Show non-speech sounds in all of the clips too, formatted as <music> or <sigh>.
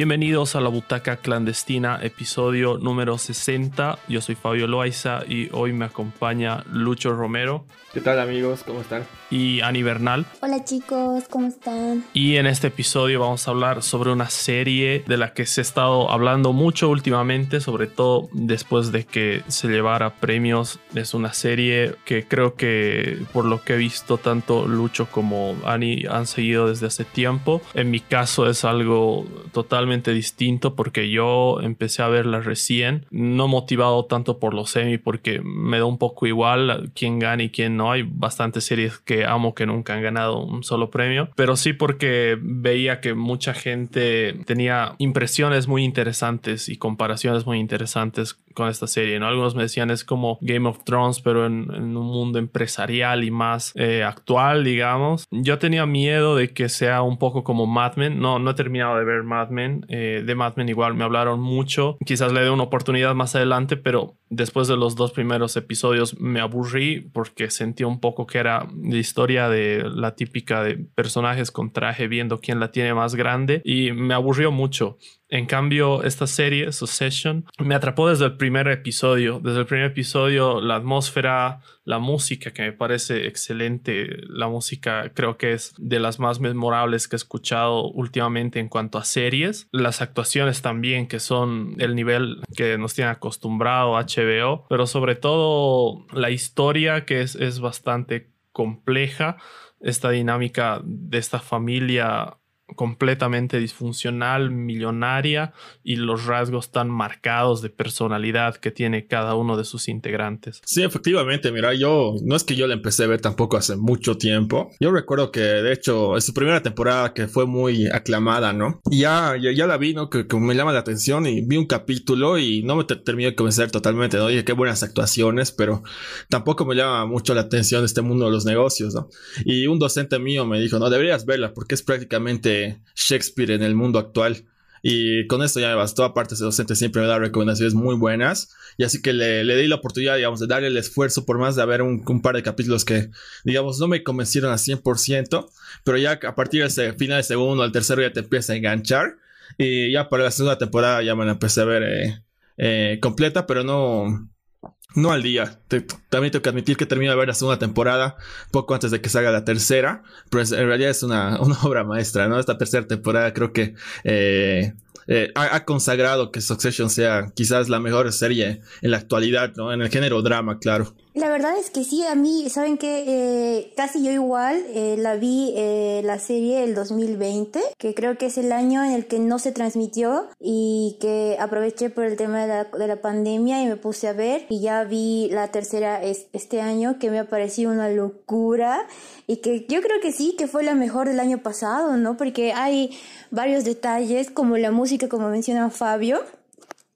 Bienvenidos a la Butaca Clandestina, episodio número 60. Yo soy Fabio Loaiza y hoy me acompaña Lucho Romero. ¿Qué tal amigos? ¿Cómo están? Y Ani Bernal. Hola chicos, ¿cómo están? Y en este episodio vamos a hablar sobre una serie de la que se ha estado hablando mucho últimamente, sobre todo después de que se llevara premios. Es una serie que creo que por lo que he visto tanto Lucho como Ani han seguido desde hace tiempo. En mi caso es algo totalmente distinto porque yo empecé a verla recién, no motivado tanto por los semi porque me da un poco igual quién gana y quién no. Hay bastantes series que amo que nunca han ganado un solo premio, pero sí porque veía que mucha gente tenía impresiones muy interesantes y comparaciones muy interesantes con esta serie. ¿no? Algunos me decían es como Game of Thrones, pero en, un mundo empresarial y más eh, actual, digamos. Yo tenía miedo de que sea un poco como Mad Men. No, no he terminado de ver Mad Men. Eh, de Mad Men igual me hablaron mucho. Quizás le dé una oportunidad más adelante, pero después de los dos primeros episodios me aburrí porque sentí un poco que era la historia de la típica de personajes con traje viendo quién la tiene más grande y me aburrió mucho. En cambio, esta serie, Succession, me atrapó desde el primer episodio. Desde el primer episodio, la atmósfera, la música, que me parece excelente. La música creo que es de las más memorables que he escuchado últimamente en cuanto a series. Las actuaciones también, que son el nivel que nos tiene acostumbrado HBO. Pero sobre todo la historia, que es, es bastante compleja. Esta dinámica de esta familia completamente disfuncional, millonaria y los rasgos tan marcados de personalidad que tiene cada uno de sus integrantes. Sí, efectivamente, mira, yo no es que yo la empecé a ver tampoco hace mucho tiempo. Yo recuerdo que de hecho es su primera temporada que fue muy aclamada, ¿no? Y ya, ya, la vi, ¿no? Que, me llama la atención y vi un capítulo y no me terminé de convencer totalmente, ¿no? Dije qué buenas actuaciones, pero tampoco me llama mucho la atención este mundo de los negocios, ¿no? Y un docente mío me dijo, no, deberías verla porque es prácticamente Shakespeare en el mundo actual. Y con esto ya me bastó. Aparte, ese docente siempre me da recomendaciones muy buenas. Y así que le, di la oportunidad, digamos, de darle el esfuerzo por más de haber un, par de capítulos que, digamos, no me convencieron al 100%. Pero ya a partir del final del segundo al tercero ya te empieza a enganchar. Y ya para la segunda temporada ya me la empecé a ver eh, eh, completa, pero no, no al día. también tengo que admitir que termino de ver la segunda temporada poco antes de que salga la tercera. Pero en realidad es una, <laughs> una obra maestra, ¿no? Esta tercera temporada creo que eh, eh, ha, consagrado que Succession sea quizás la mejor serie en la actualidad, ¿no? En el género drama, claro. La verdad es que sí, a mí, ¿saben que eh, Casi yo igual eh, la vi eh, la serie el 2020, que creo que es el año en el que no se transmitió y que aproveché por el tema de la, de la pandemia y me puse a ver y ya vi la tercera este año que me ha parecido una locura y que yo creo que sí, que fue la mejor del año pasado, ¿no? Porque hay varios detalles como la música, como menciona Fabio,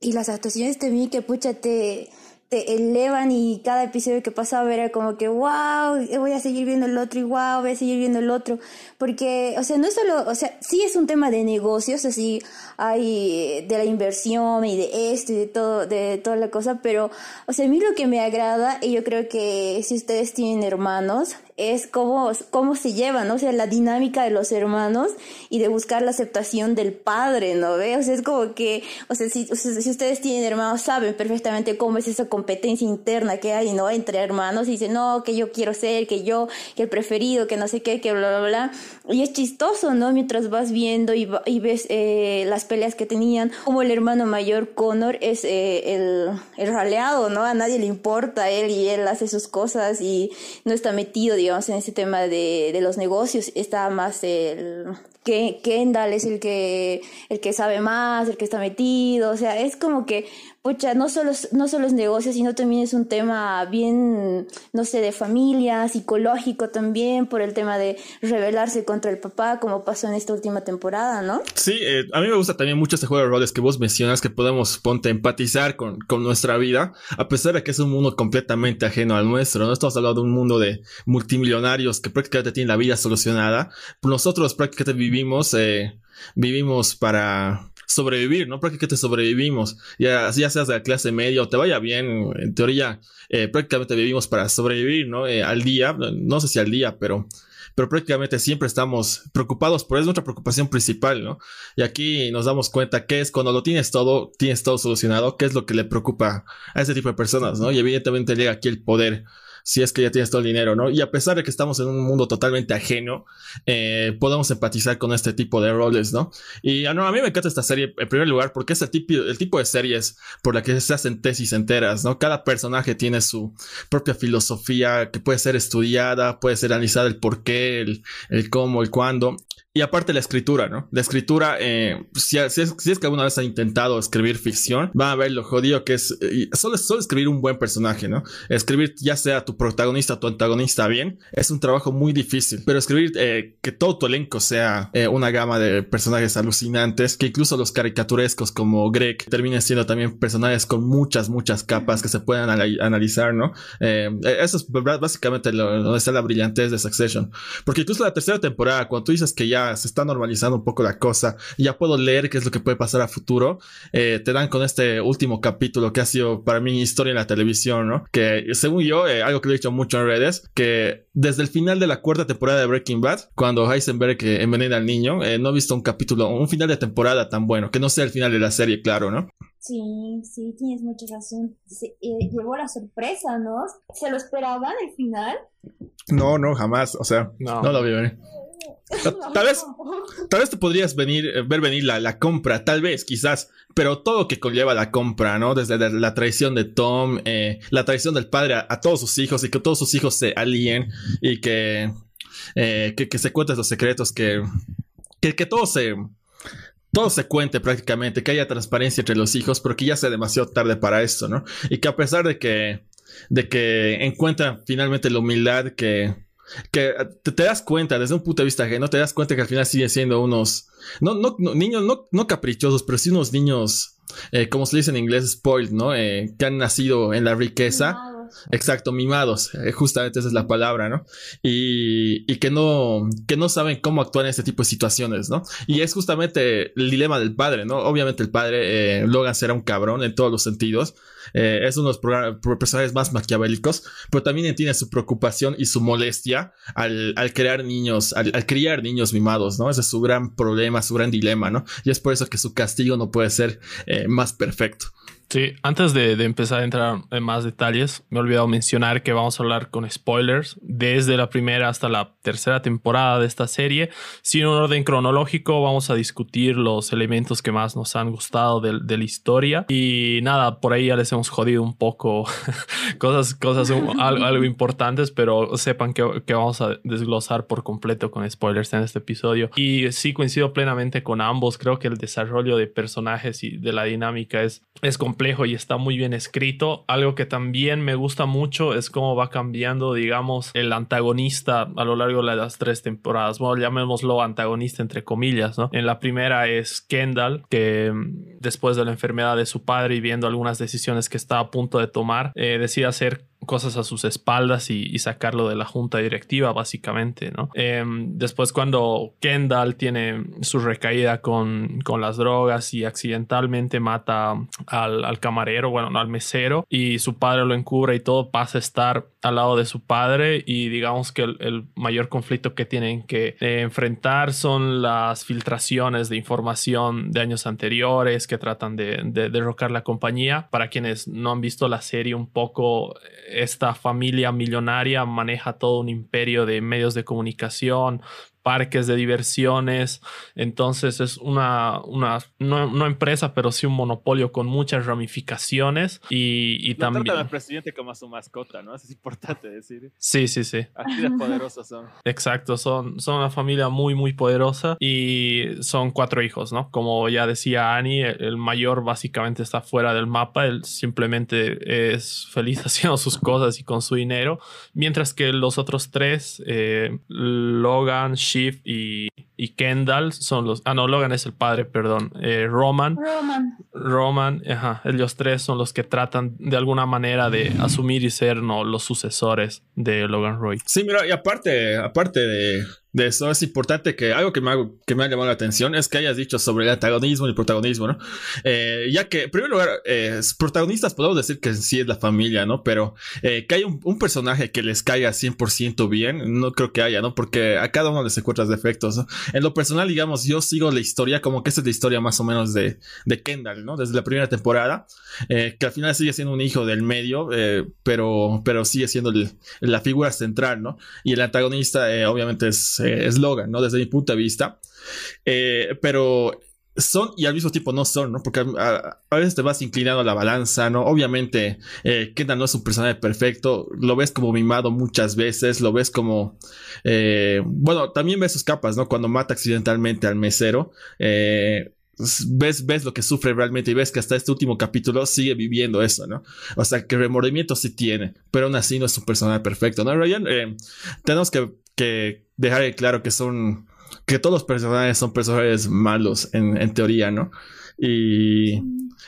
y las actuaciones mí que pucha te te elevan y cada episodio que pasaba era como que, wow, voy a seguir viendo el otro y wow, voy a seguir viendo el otro. Porque, o sea, no es solo, o sea, sí es un tema de negocios, así hay de la inversión y de esto y de todo, de toda la cosa, pero, o sea, a mí lo que me agrada, y yo creo que si ustedes tienen hermanos, es cómo, cómo se llevan, ¿no? O sea, la dinámica de los hermanos y de buscar la aceptación del padre, ¿no? ¿Ve? O sea, es como que, o sea, si, si ustedes tienen hermanos, saben perfectamente cómo es esa competencia interna que hay, ¿no? Entre hermanos y dicen, no, que yo quiero ser, que yo, que el preferido, que no sé qué, que bla, bla, bla. Y es chistoso, ¿no? Mientras vas viendo y, y ves eh, las peleas que tenían, como el hermano mayor Connor es eh, el, el raleado, ¿no? A nadie le importa él y él hace sus cosas y no está metido, digamos, en ese tema de, de los negocios, está más el que Kendall es el que el que sabe más, el que está metido, o sea, es como que pucha, no solo, no solo es negocio, sino también es un tema bien, no sé, de familia, psicológico también, por el tema de rebelarse contra el papá, como pasó en esta última temporada, ¿no? Sí, eh, a mí me gusta también mucho este juego de roles que vos mencionas, que podemos, ponte, empatizar con, con nuestra vida, a pesar de que es un mundo completamente ajeno al nuestro, ¿no? Estamos hablando de un mundo de multimillonarios que prácticamente tienen la vida solucionada, nosotros prácticamente vivimos, eh, vivimos para sobrevivir, ¿no? Prácticamente sobrevivimos, ya, ya seas de la clase media o te vaya bien, en teoría, eh, prácticamente vivimos para sobrevivir, ¿no? Eh, al día, no sé si al día, pero pero prácticamente siempre estamos preocupados por es nuestra preocupación principal, ¿no? Y aquí nos damos cuenta que es cuando lo tienes todo, tienes todo solucionado, qué es lo que le preocupa a ese tipo de personas, ¿no? Y evidentemente llega aquí el poder si es que ya tienes todo el dinero, ¿no? Y a pesar de que estamos en un mundo totalmente ajeno, eh, podemos empatizar con este tipo de roles, ¿no? Y ah, a mí me encanta esta serie en primer lugar porque es el tipo, el tipo de series por la que se hacen tesis enteras, ¿no? Cada personaje tiene su propia filosofía que puede ser estudiada, puede ser analizada el por qué, el, el cómo, el cuándo. Y aparte la escritura, ¿no? La escritura, eh, si, es, si, es, que alguna vez ha intentado escribir ficción, va a ver lo jodido que es solo, solo escribir un buen personaje, ¿no? Escribir ya sea tu protagonista o tu antagonista bien, es un trabajo muy difícil. Pero escribir eh, que todo tu elenco sea eh, una gama de personajes alucinantes, que incluso los caricaturescos como Greg terminen siendo también personajes con muchas, muchas capas que se puedan analizar, ¿no? Eh, eso es básicamente lo, donde está la brillantez de Succession. Porque incluso la tercera temporada, cuando tú dices que ya se está normalizando un poco la cosa ya puedo leer qué es lo que puede pasar a futuro, eh, te dan con este último capítulo que ha sido para mí historia en la televisión, ¿no? Que según yo, eh, algo que lo he dicho mucho en redes, que desde el final de la cuarta temporada de Breaking Bad, cuando Heisenberg eh, envenena al niño, no he visto un capítulo, un final de temporada tan bueno, que no sea el final de la serie, claro, ¿no? Sí, sí, tienes mucha razón. Se, llevó la sorpresa, ¿no? ¿Se lo esperaban al final? No, no, jamás. O sea, no, no lo vi venir. <laughs> Tal vez, tal vez te podrías venir, eh, ver venir la, la, compra, tal vez, quizás, pero todo que conlleva la compra, ¿no? Desde la, traición de Tom, eh, la traición del padre a, todos sus hijos y que todos sus hijos se alíen y que, eh, que, se cuenten los secretos, que, que, que todo se, todo se cuente prácticamente, que haya transparencia entre los hijos, pero que ya sea demasiado tarde para esto, ¿no? Y que a pesar de que, de que encuentran finalmente la humildad que, que te, das cuenta desde un punto de vista no te das cuenta que al final siguen siendo unos, no, no, niños, no, no caprichosos, pero sí unos niños, eh, como se dice en inglés, spoiled, ¿no? Eh, que han nacido en la riqueza. Exacto, mimados, eh, justamente esa es la palabra, ¿no? Y, que no, que no saben cómo actuar en este tipo de situaciones, ¿no? Y es justamente el dilema del padre, ¿no? Obviamente el padre, eh, Logan será un cabrón en todos los sentidos, eh, es uno de los personajes más maquiavélicos, pero también tiene su preocupación y su molestia al, crear niños, al, criar niños mimados, ¿no? Ese es su gran problema, su gran dilema, ¿no? Y es por eso que su castigo no puede ser más perfecto. Sí, antes de, empezar a entrar en más detalles, me he olvidado mencionar que vamos a hablar con spoilers desde la primera hasta la tercera temporada de esta serie. Sin un orden cronológico, vamos a discutir los elementos que más nos han gustado de, la historia. Y nada, por ahí ya les hemos jodido un poco <laughs> cosas, cosas algo, importantes, pero sepan que, que, vamos a desglosar por completo con spoilers en este episodio. Y sí, coincido plenamente con ambos. Creo que el desarrollo de personajes y de la dinámica es, es complejo complejo y está muy bien escrito. Algo que también me gusta mucho es cómo va cambiando, digamos, el antagonista a lo largo de las tres temporadas. Bueno, llamémoslo antagonista entre comillas, ¿no? En la primera es Kendall, que mm, después de la enfermedad de su padre y viendo algunas decisiones que está a punto de tomar, eh, decide hacer cosas a sus espaldas y, sacarlo de la junta directiva, básicamente, ¿no? Em, después cuando Kendall tiene su recaída con, con las drogas y accidentalmente mata al, camarero, bueno, no al mesero, y su padre lo encubre y todo pasa a estar al lado de su padre y digamos que el, mayor conflicto que tienen que eh, enfrentar son las filtraciones de información de años anteriores que tratan de derrocar la compañía. Para quienes no han visto la serie un poco esta familia millonaria maneja todo un imperio de medios de comunicación, parques de diversiones. Entonces es una, una no, empresa, pero sí un monopolio con muchas ramificaciones. Y, y también. Tratan al presidente como a su mascota, ¿no? Eso es importante decir. Sí, sí, sí. Así de poderosos son. Exacto, son, son una familia muy, muy poderosa y son cuatro hijos, ¿no? Como ya decía Annie, el mayor básicamente está fuera del mapa, él simplemente es feliz <laughs> haciendo sus cosas y con su dinero, mientras que los otros tres, eh, Logan, y y Kendall son los. Ah, no, Logan es el padre, perdón. Eh, Roman. Roman. Roman, ajá, ellos tres son los que tratan de alguna manera de asumir y ser ¿no? los sucesores de Logan Roy. Sí, mira, y aparte, aparte de, de eso es importante que algo que me, ha, que me ha llamado la atención es que hayas dicho sobre el antagonismo y el protagonismo, ¿no? Eh, ya que, en primer lugar, eh, protagonistas podemos decir que sí es la familia, ¿no? Pero eh, que hay un, personaje que les caiga 100% bien, no creo que haya, ¿no? Porque a cada uno les encuentras defectos. En lo personal, digamos, yo sigo la historia como que esta es la historia más o menos de, de Kendall, ¿no? Desde la primera temporada, que al final sigue siendo un hijo del medio, pero, pero sigue siendo la figura central, ¿no? Y el antagonista, obviamente, es eslogan, ¿no? Desde mi punto de vista. Eh, pero son y al mismo tiempo no son, ¿no? Porque a, veces te vas inclinando a la balanza, ¿no? Obviamente, eh, Kendall no es un personaje perfecto, lo ves como mimado muchas veces, lo ves como, eh, bueno, también ves sus capas, ¿no? Cuando mata accidentalmente al mesero, eh, ves, ves lo que sufre realmente y ves que hasta este último capítulo sigue viviendo eso, ¿no? O sea, que remordimiento sí tiene, pero aún así no es un personaje perfecto, ¿no? Ryan, eh, tenemos que, que dejar claro que son, que todos los personajes son personajes malos en, en teoría, ¿no? Y,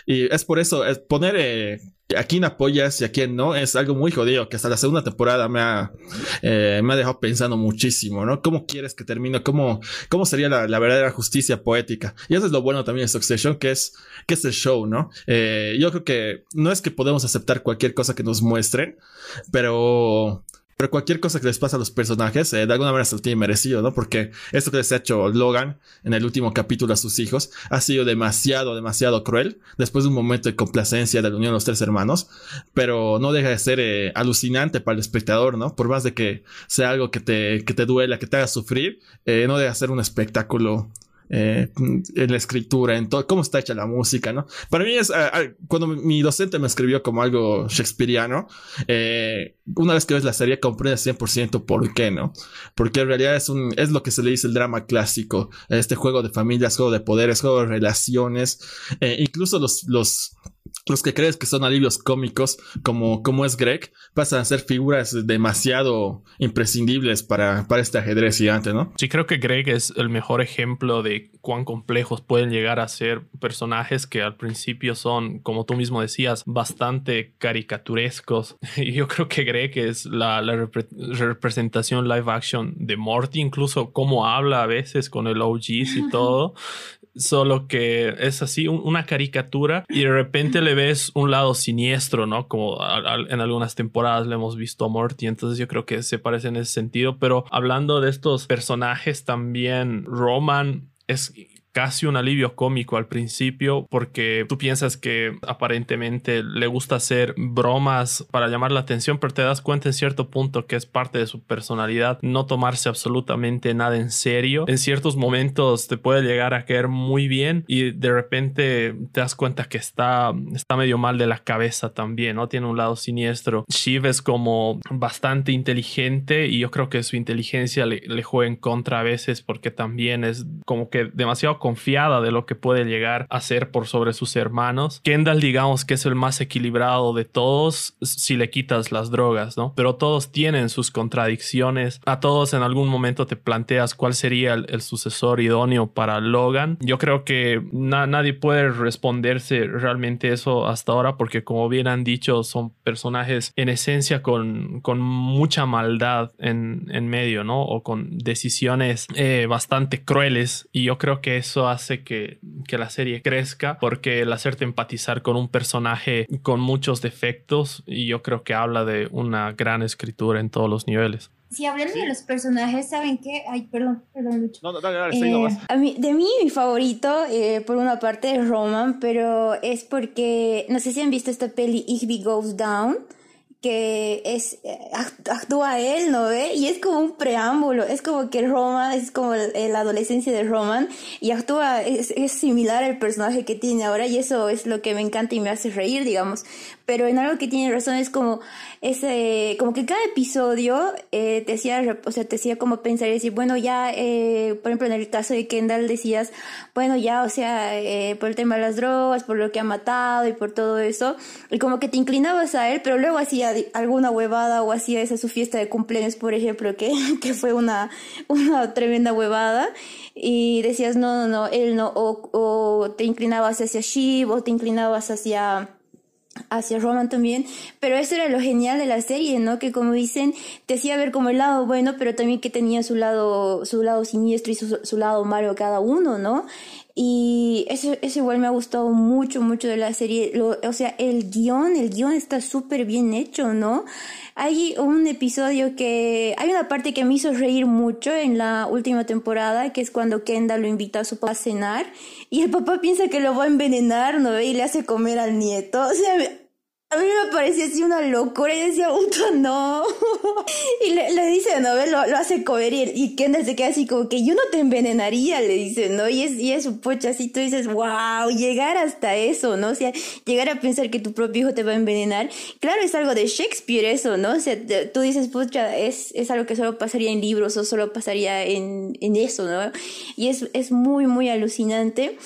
y es por eso, es poner eh, a quién apoyas y a quién no es algo muy jodido que hasta la segunda temporada me ha, eh, me ha dejado pensando muchísimo, ¿no? ¿Cómo quieres que termine? ¿Cómo, cómo sería la, la, verdadera justicia poética? Y eso es lo bueno también de Succession, que es, que es el show, ¿no? Eh, yo creo que no es que podemos aceptar cualquier cosa que nos muestren, pero pero cualquier cosa que les pasa a los personajes, eh, de alguna manera se lo tiene merecido, ¿no? Porque esto que les ha hecho Logan en el último capítulo a sus hijos ha sido demasiado, demasiado cruel, después de un momento de complacencia de la unión de los tres hermanos, pero no deja de ser eh, alucinante para el espectador, ¿no? Por más de que sea algo que te, que te duela, que te haga sufrir, eh, no deja de ser un espectáculo eh, en la escritura, en todo, cómo está hecha la música, ¿no? Para mí es, uh, cuando mi docente me escribió como algo shakespeariano, eh, una vez que ves la serie comprendes 100% por qué, ¿no? Porque en realidad es un, es lo que se le dice el drama clásico, este juego de familias, juego de poderes, juego de relaciones, eh, incluso los, los, los que crees que son alivios cómicos, como, como es Greg, pasan a ser figuras demasiado imprescindibles para, para este ajedrez gigante, ¿no? Sí, creo que Greg es el mejor ejemplo de cuán complejos pueden llegar a ser personajes que al principio son, como tú mismo decías, bastante caricaturescos. <laughs> Y yo creo que Greg es la, la repre representación live action de Morty, incluso cómo habla a veces con el OGs y todo <laughs> solo que es así un, una caricatura y de repente le ves un lado siniestro, ¿no? Como en algunas temporadas le hemos visto a Morty, entonces yo creo que se parece en ese sentido, pero hablando de estos personajes también, Roman es casi un alivio cómico al principio porque tú piensas que aparentemente le gusta hacer bromas para llamar la atención, pero te das cuenta en cierto punto que es parte de su personalidad no tomarse absolutamente nada en serio. En ciertos momentos te puede llegar a caer muy bien y de repente te das cuenta que está, está medio mal de la cabeza también, ¿no? Tiene un lado siniestro. Shiv es como bastante inteligente y yo creo que su inteligencia le, le juega en contra a veces porque también es como que demasiado confiada de lo que puede llegar a ser por sobre sus hermanos. Kendall, digamos que es el más equilibrado de todos si le quitas las drogas, ¿no? Pero todos tienen sus contradicciones. A todos en algún momento te planteas cuál sería el, sucesor idóneo para Logan. Yo creo que na nadie puede responderse realmente eso hasta ahora porque como bien han dicho son personajes en esencia con, con mucha maldad en, en medio, ¿no? O con decisiones eh, bastante crueles y yo creo que eso hace que, que, la serie crezca porque el hacerte empatizar con un personaje con muchos defectos y yo creo que habla de una gran escritura en todos los niveles. Si hablando sí. de los personajes, ¿saben qué? Ay, perdón, perdón, Lucho. No, no, dale, dale, eh, a mí, de mí, mi favorito, eh, por una parte, es Roman, pero es porque, no sé si han visto esta peli Igby Goes Down que es actúa él, ¿no ve? Y es como un preámbulo, es como que Roman es como la adolescencia de Roman y actúa, es, es, similar al personaje que tiene ahora y eso es lo que me encanta y me hace reír, digamos, pero en algo que tiene razón es como ese, como que cada episodio eh, te hacía, o sea, te hacía como pensar y decir, bueno, ya, eh, por ejemplo, en el caso de Kendall decías, bueno, ya, o sea, eh, por el tema de las drogas, por lo que ha matado y por todo eso, y como que te inclinabas a él, pero luego hacía alguna huevada o hacía esa su fiesta de cumpleaños, por ejemplo, que, <laughs> que fue una, una tremenda huevada, y decías, no, no, no, él no, o, o te inclinabas hacia Shiv, o te inclinabas hacia hacia Roman también, pero eso era lo genial de la serie, ¿no? Que como dicen, te hacía ver como el lado bueno, pero también que tenía su lado, su lado siniestro y su, su lado malo cada uno, ¿no? Y eso, eso igual me ha gustado mucho, mucho de la serie. Lo, o sea, el guion, el guion está súper bien hecho, ¿no? Hay un episodio que, hay una parte que me hizo reír mucho en la última temporada, que es cuando Kendall lo invita a su papá a cenar y el papá piensa que lo va a envenenar, ¿no? Y le hace comer al nieto. <laughs> O sea, a mí me parecía así una locura y decía, puta, no. <laughs> y le, dice, ¿no? Lo, lo hace comer y, y Kendall se queda así como que yo no te envenenaría, le dice, ¿no? Y es, y es un pocha así, tú dices, wow, llegar hasta eso, ¿no? O sea, llegar a pensar que tu propio hijo te va a envenenar. Claro, es algo de Shakespeare eso, ¿no? O sea, tú dices, pucha, es, es algo que solo pasaría en libros o solo pasaría en, en eso, ¿no? Y es, es muy, muy alucinante.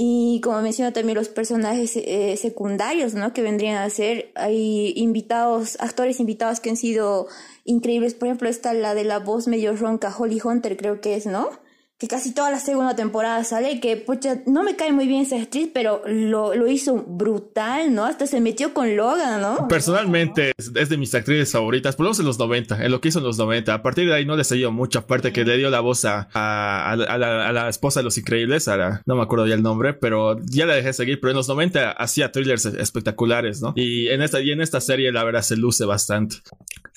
Y como menciono también los personajes eh, secundarios, ¿no? Que vendrían a ser, hay invitados, actores invitados que han sido increíbles. Por ejemplo, está la de la voz medio ronca, Holly Hunter creo que es, ¿no? Que casi toda la segunda temporada sale, que pucha, no me cae muy bien esa actriz, pero lo, lo hizo brutal, ¿no? Hasta se metió con Logan, ¿no? Personalmente es, es de mis actrices favoritas, por lo menos en los 90, en lo que hizo en los 90. A partir de ahí no le seguido mucho, aparte que le dio la voz a, a, a, la, esposa de los increíbles, a la, no me acuerdo ya el nombre, pero ya la dejé seguir, pero en los 90 hacía thrillers espectaculares, ¿no? Y en esta, y en esta serie la verdad se luce bastante.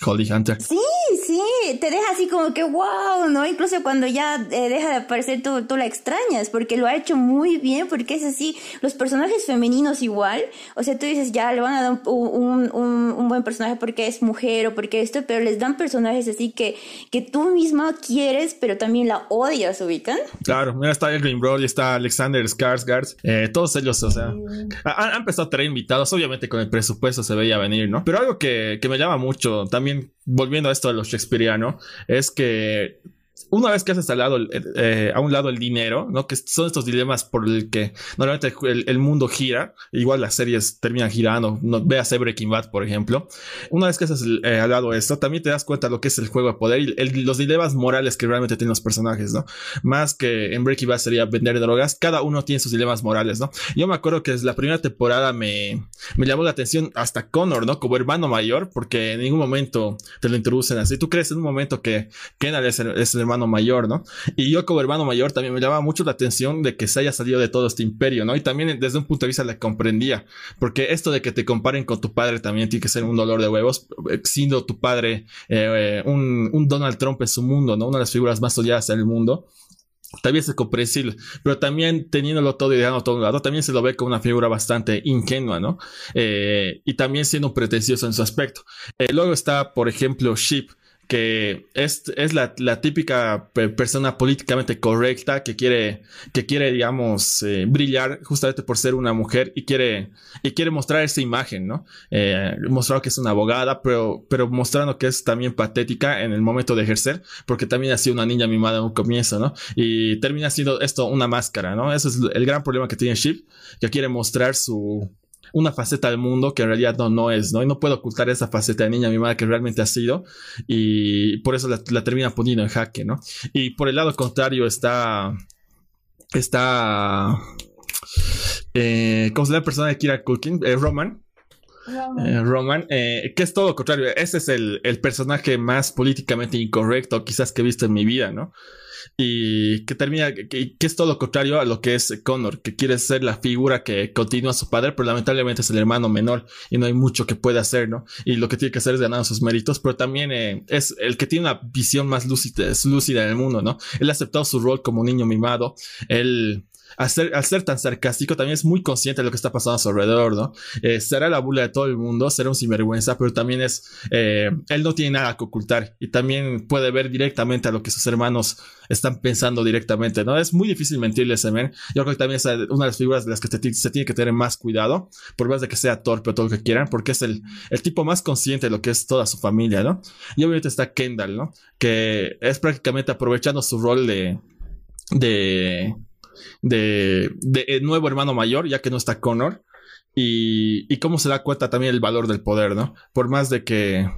Holly Hunter. Sí, sí, te deja así como que wow, ¿no? Incluso cuando ya eh, deja de aparecer tú, tú la extrañas, porque lo ha hecho muy bien, porque es así, los personajes femeninos igual, o sea, tú dices, ya le van a dar un, un, un, un buen personaje porque es mujer o porque esto, pero les dan personajes así que, que tú misma quieres, pero también la odias, ¿ubican? Claro, mira, está Elgin Brody, está Alexander Skarsgård, eh, todos ellos, o sea, han, han, empezado a traer invitados, obviamente con el presupuesto se veía venir, ¿no? Pero algo que, que me llama mucho, también volviendo a esto de lo shakespeariano, es que una vez que has instalado eh, a un lado el dinero, ¿no? Que son estos dilemas por el que normalmente el, el mundo gira, igual las series terminan girando, no, veas Breaking Bad, por ejemplo. Una vez que has eh, al lado esto, también te das cuenta de lo que es el juego de poder y el, los dilemas morales que realmente tienen los personajes, ¿no? Más que en Breaking Bad sería vender drogas, cada uno tiene sus dilemas morales, ¿no? Yo me acuerdo que la primera temporada me, me llamó la atención hasta Connor, ¿no? Como hermano mayor, porque en ningún momento te lo introducen así. Tú crees en un momento que Kendall es el, es el hermano mayor, ¿no? Y yo como hermano mayor también me llamaba mucho la atención de que se haya salido de todo este imperio, ¿no? Y también desde un punto de vista le comprendía, porque esto de que te comparen con tu padre también tiene que ser un dolor de huevos, siendo tu padre eh, un, un Donald Trump en su mundo, ¿no? Una de las figuras más odiadas en el mundo también es comprensible, pero también teniéndolo todo y dejando todo a un lado, también se lo ve como una figura bastante ingenua, ¿no? Eh, y también siendo pretencioso en su aspecto. Eh, luego está, por ejemplo, Sheep, que es, es la, la, típica persona políticamente correcta que quiere, que quiere, digamos, eh, brillar justamente por ser una mujer y quiere, y quiere mostrar esa imagen, ¿no? Eh, mostrar que es una abogada, pero, pero mostrando que es también patética en el momento de ejercer, porque también ha sido una niña mimada en un comienzo, ¿no? Y termina siendo esto una máscara, ¿no? Ese es el gran problema que tiene Sheep, que quiere mostrar su, una faceta del mundo que en realidad no, no es, ¿no? Y no puedo ocultar esa faceta de niña mimada que realmente ha sido y por eso la, la termina poniendo en jaque, ¿no? Y por el lado contrario está, está, eh, ¿cómo se llama la persona de Kira Culkin? Eh, Roman. Roman, eh, Roman eh, que es todo lo contrario. Ese es el, el personaje más políticamente incorrecto quizás que he visto en mi vida, ¿no? Y que termina, que, es todo lo contrario a lo que es Connor, que quiere ser la figura que continúa su padre, pero lamentablemente es el hermano menor y no hay mucho que pueda hacer, ¿no? Y lo que tiene que hacer es ganar sus méritos, pero también eh, es el que tiene una visión más lúcida, lúcida en el mundo, ¿no? Él ha aceptado su rol como niño mimado, él al ser, ser tan sarcástico, también es muy consciente de lo que está pasando a su alrededor, ¿no? Eh, será la bula de todo el mundo, será un sinvergüenza, pero también es, eh, él no tiene nada que ocultar y también puede ver directamente a lo que sus hermanos están pensando directamente, ¿no? Es muy difícil mentirle a ese men. Yo creo que también es una de las figuras de las que se tiene que tener más cuidado, por más de que sea torpe o todo lo que quieran, porque es el, el tipo más consciente de lo que es toda su familia, ¿no? Y obviamente está Kendall, ¿no? Que es prácticamente aprovechando su rol de, de, de, de, nuevo hermano mayor, ya que no está Connor. Y, y cómo se da cuenta también el valor del poder, ¿no? Por más de que,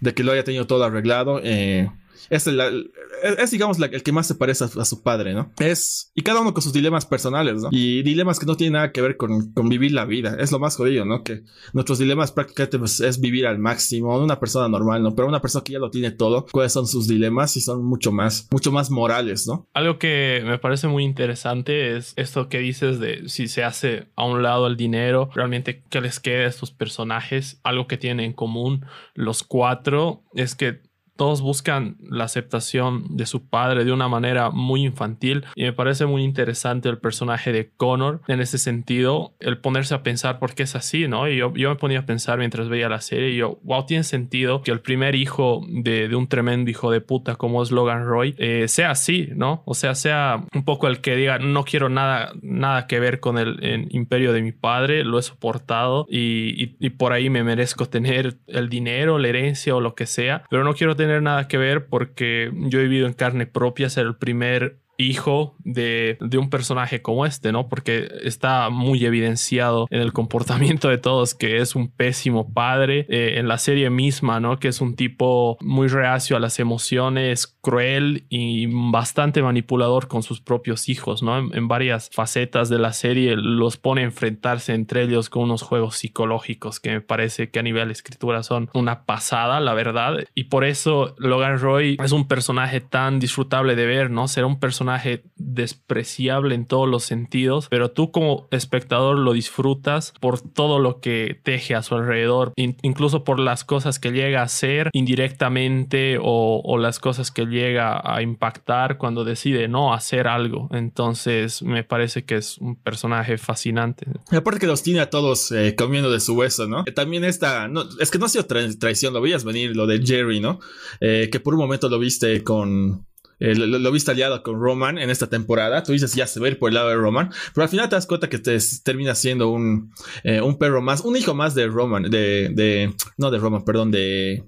de que lo haya tenido todo arreglado, eh, es, el, es, digamos, el que más se parece a, su padre, ¿no? Es, y cada uno con sus dilemas personales, ¿no? Y dilemas que no tienen nada que ver con, con vivir la vida. Es lo más jodido, ¿no? Que nuestros dilemas prácticamente pues, es vivir al máximo, una persona normal, ¿no? Pero una persona que ya lo tiene todo, ¿cuáles son sus dilemas? Y son mucho más, mucho más morales, ¿no? Algo que me parece muy interesante es esto que dices de si se hace a un lado el dinero, realmente qué les queda a estos personajes. Algo que tienen en común los cuatro es que todos buscan la aceptación de su padre de una manera muy infantil y me parece muy interesante el personaje de Connor en ese sentido, el ponerse a pensar por qué es así, ¿no? Y yo, yo me ponía a pensar mientras veía la serie y yo, wow, tiene sentido que el primer hijo de, de un tremendo hijo de puta como es Logan Roy eh, sea así, ¿no? O sea, sea un poco el que diga, no quiero nada, nada que ver con el, el imperio de mi padre, lo he soportado y, y, y por ahí me merezco tener el dinero, la herencia o lo que sea, pero no quiero tener nada que ver porque yo he vivido en carne propia ser el primer hijo de, un personaje como este, ¿no? Porque está muy evidenciado en el comportamiento de todos que es un pésimo padre, eh, en la serie misma, ¿no? Que es un tipo muy reacio a las emociones, cruel y bastante manipulador con sus propios hijos, ¿no? En, en varias facetas de la serie los pone a enfrentarse entre ellos con unos juegos psicológicos que me parece que a nivel de escritura son una pasada, la verdad. Y por eso Logan Roy es un personaje tan disfrutable de ver, ¿no? Será un personaje despreciable en todos los sentidos, pero tú como espectador lo disfrutas por todo lo que teje a su alrededor, incluso por las cosas que llega a hacer indirectamente o, las cosas que llega a impactar cuando decide no hacer algo. Entonces me parece que es un personaje fascinante. aparte que los tiene a todos eh, comiendo de su hueso, ¿no? También esta, no, es que no ha sido tra traición, lo veías venir, lo de Jerry, ¿no? Eh, que por un momento lo viste con eh, lo, lo, viste aliado con Roman en esta temporada. Tú dices, ya se va a ir por el lado de Roman. Pero al final te das cuenta que te termina siendo un, eh, un perro más, un hijo más de Roman, de, de, no de Roman, perdón, de,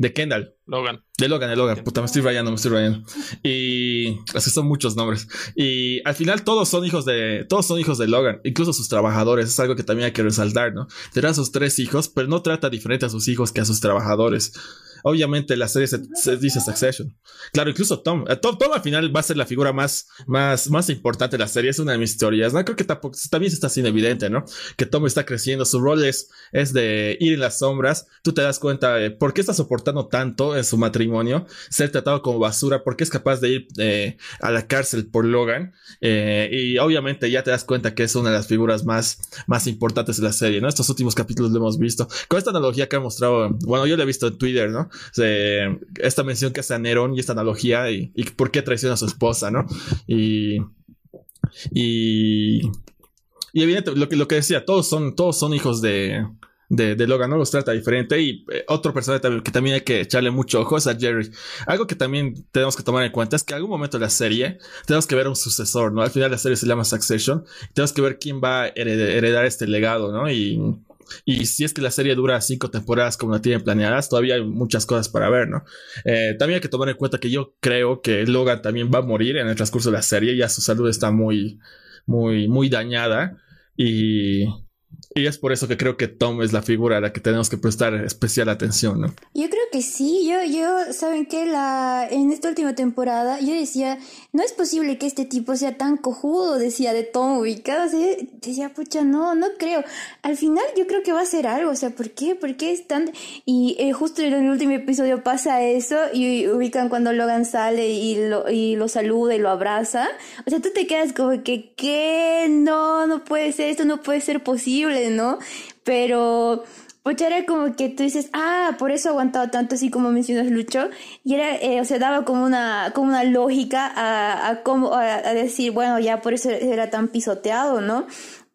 de Kendall. Logan. De Logan, de Logan. Puta, me estoy rayando, me estoy rayando. Y así son muchos nombres. Y al final todos son hijos de, todos son hijos de Logan, incluso sus trabajadores. Es algo que también hay que resaltar, ¿no? Tendrá sus tres hijos, pero no trata diferente a sus hijos que a sus trabajadores. Obviamente la serie se, se, dice Succession. Claro, incluso Tom. Tom. Tom al final va a ser la figura más, más, más importante de la serie. Es una de mis teorías. No creo que tampoco, también se está haciendo evidente, ¿no? Que Tom está creciendo. Su rol es, es de ir en las sombras. Tú te das cuenta de por qué está soportando tanto en su matrimonio, ser tratado como basura, porque es capaz de ir eh, a la cárcel por Logan. Eh, y obviamente ya te das cuenta que es una de las figuras más, más importantes de la serie, ¿no? Estos últimos capítulos lo hemos visto. Con esta analogía que ha mostrado, bueno, yo lo he visto en Twitter, ¿no? Esta mención que hace a Nerón y esta analogía y, por qué traiciona a su esposa, ¿no? Y. Y. Y evidente, lo que, decía, todos son, todos son hijos de, de, de, Logan, ¿no? Los trata diferente. Y eh, otro personaje que también hay que echarle mucho ojo es a Jerry. Algo que también tenemos que tomar en cuenta es que en algún momento de la serie tenemos que ver un sucesor, ¿no? Al final la serie se llama Succession. Tenemos que ver quién va a heredar este legado, ¿no? Y y si es que la serie dura cinco temporadas como la tienen planeadas, todavía hay muchas cosas para ver, ¿no? Eh, también hay que tomar en cuenta que yo creo que Logan también va a morir en el transcurso de la serie, ya su salud está muy, muy, muy dañada. Y, y es por eso que creo que Tom es la figura a la que tenemos que prestar especial atención, ¿no? Yo creo que sí, yo, yo, saben que la, en esta última temporada, yo decía, no es posible que este tipo sea tan cojudo, decía de Tom ubicado, ¿sí? decía, pucha, no, no creo. Al final yo creo que va a ser algo, o sea, ¿por qué? ¿Por qué es tan...? Y eh, justo en el último episodio pasa eso y ubican cuando Logan sale y lo, y lo saluda y lo abraza. O sea, tú te quedas como que, ¿qué? No, no puede ser, esto no puede ser posible, ¿no? Pero pues era como que tú dices, ah, por eso ha aguantado tanto, así como mencionas Lucho, y era, eh, o sea, daba como una, como una lógica a, a, cómo, a, a decir, bueno, ya por eso era tan pisoteado, ¿no?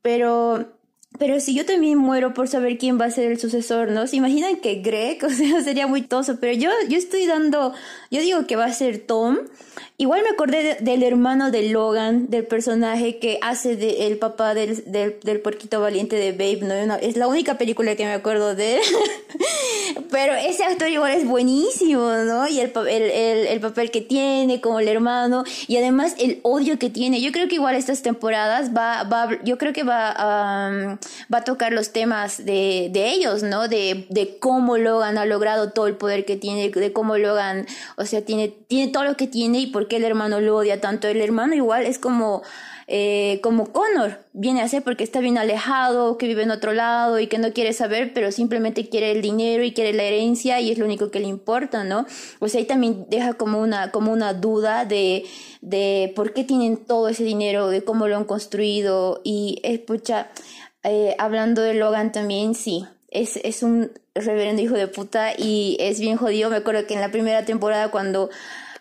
Pero pero si yo también muero por saber quién va a ser el sucesor, ¿no? ¿Se imaginan que Greg? <laughs> O sea, sería muy toso. Pero yo, yo estoy dando, yo digo que va a ser Tom. Igual me acordé de, del hermano de Logan, del personaje que hace de, el papá del, del, del puerquito valiente de Babe, ¿no? Una, es la única película que me acuerdo de él. <laughs> Pero ese actor igual es buenísimo, ¿no? Y el, el, el, el, papel que tiene como el hermano y además el odio que tiene. Yo creo que igual estas temporadas va, va yo creo que va um, va a tocar los temas de, de ellos, ¿no? De, de cómo Logan ha logrado todo el poder que tiene, de cómo Logan, o sea, tiene, tiene todo lo que tiene y por el hermano lo odia tanto. El hermano igual es como eh, como Connor viene a ser porque está bien alejado, que vive en otro lado y que no quiere saber, pero simplemente quiere el dinero y quiere la herencia y es lo único que le importa, ¿no? O sea, ahí también deja como una, como una duda de, de por qué tienen todo ese dinero, de cómo lo han construido y, escucha, eh, hablando de Logan también, sí, es, es un reverendo hijo de puta y es bien jodido. Me acuerdo que en la primera temporada cuando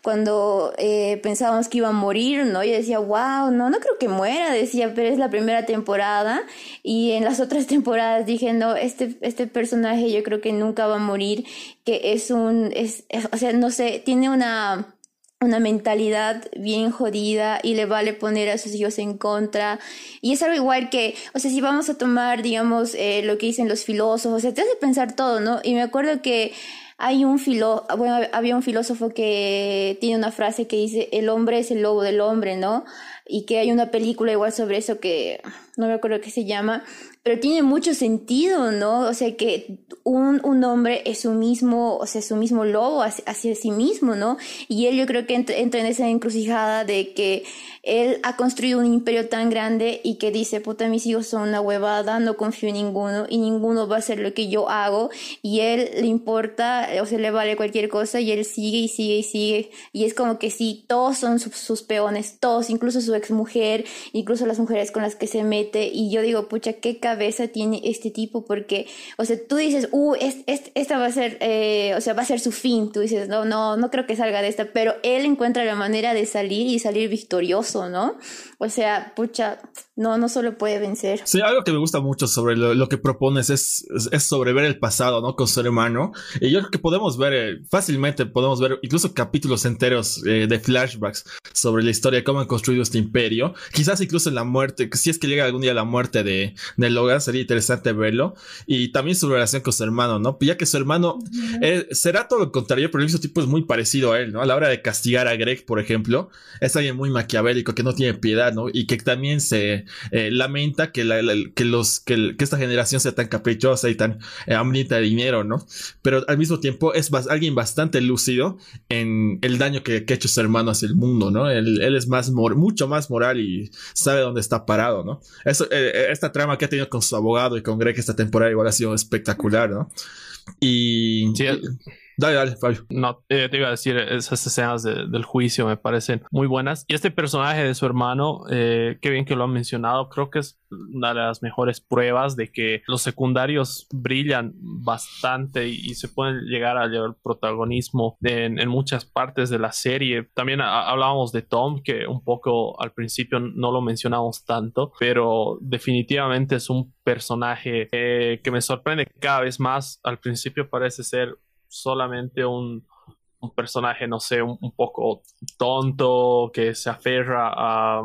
cuando eh, pensábamos que iba a morir, ¿no? Yo decía, wow, no, no creo que muera, decía, pero es la primera temporada. Y en las otras <laughs> temporadas dije, no, este, este personaje yo creo que nunca va a morir, que es un, es, o sea, no sé, tiene una una mentalidad bien jodida y le vale poner a sus hijos en contra. Y es algo igual que, o sea, si vamos a tomar, digamos, eh, lo que dicen los filósofos, o sea, te hace pensar todo, ¿no? Y me acuerdo que hay un filo, bueno, había un filósofo que tiene una frase que dice, el hombre es el lobo del hombre, ¿no? Y que hay una película igual sobre eso que no me acuerdo qué se llama, pero tiene mucho sentido, ¿no? O sea, que un, un hombre es su mismo, o sea, su mismo lobo hacia, hacia sí mismo, ¿no? Y él yo creo que entra, entra, en esa encrucijada de que él ha construido un imperio tan grande y que dice, puta, mis hijos son una huevada, no confío en ninguno y ninguno va a hacer lo que yo hago y él le importa, o sea, le vale cualquier cosa y él sigue y sigue y sigue y es como que sí, todos son sus, sus peones, todos, incluso su exmujer, incluso las mujeres con las que se mete y yo digo, pucha, qué cabeza tiene este tipo porque, o sea, tú dices, uh, es, es, esta va a ser, eh, o sea, va a ser su fin, tú dices, no, no, no creo que salga de esta, pero él encuentra la manera de salir y salir victorioso, ¿no? O sea, pucha, no, no solo puede vencer. Sí, algo que me gusta mucho sobre lo, lo que propones es, es, es, sobre ver el pasado, ¿no? Con su hermano. Y yo creo que podemos ver, eh, fácilmente podemos ver incluso capítulos enteros eh, de flashbacks sobre la historia, cómo han construido este imperio. Quizás incluso en la muerte, si es que llega algún día la muerte de, de Logan, sería interesante verlo. Y también su relación con su hermano, ¿no? Ya que su hermano eh, será todo lo contrario, pero el mismo tipo es muy parecido a él, ¿no? A la hora de castigar a Greg, por ejemplo, es alguien muy maquiavélico que no tiene piedad, ¿no? Y que también se eh, lamenta que, la, la, que los que, que, esta generación sea tan caprichosa y tan eh, hambrienta de dinero, ¿no? Pero al mismo tiempo es bas alguien bastante lúcido en el daño que, que, ha hecho su hermano hacia el mundo, ¿no? Él, él es más mucho más moral y sabe dónde está parado, ¿no? Eso, eh, esta trama que ha tenido con su abogado y con Greg esta temporada igual ha sido espectacular, ¿no? Y... Sí, Dale, dale, Fabio. No, eh, te iba a decir, esas escenas de, del juicio me parecen muy buenas. Y este personaje de su hermano, eh, qué bien que lo han mencionado, creo que es una de las mejores pruebas de que los secundarios brillan bastante y, se pueden llegar a llevar protagonismo en, muchas partes de la serie. También hablábamos de Tom, que un poco al principio no lo mencionamos tanto, pero definitivamente es un personaje eh, que me sorprende cada vez más. Al principio parece ser solamente un, personaje, no sé, un, poco tonto que se aferra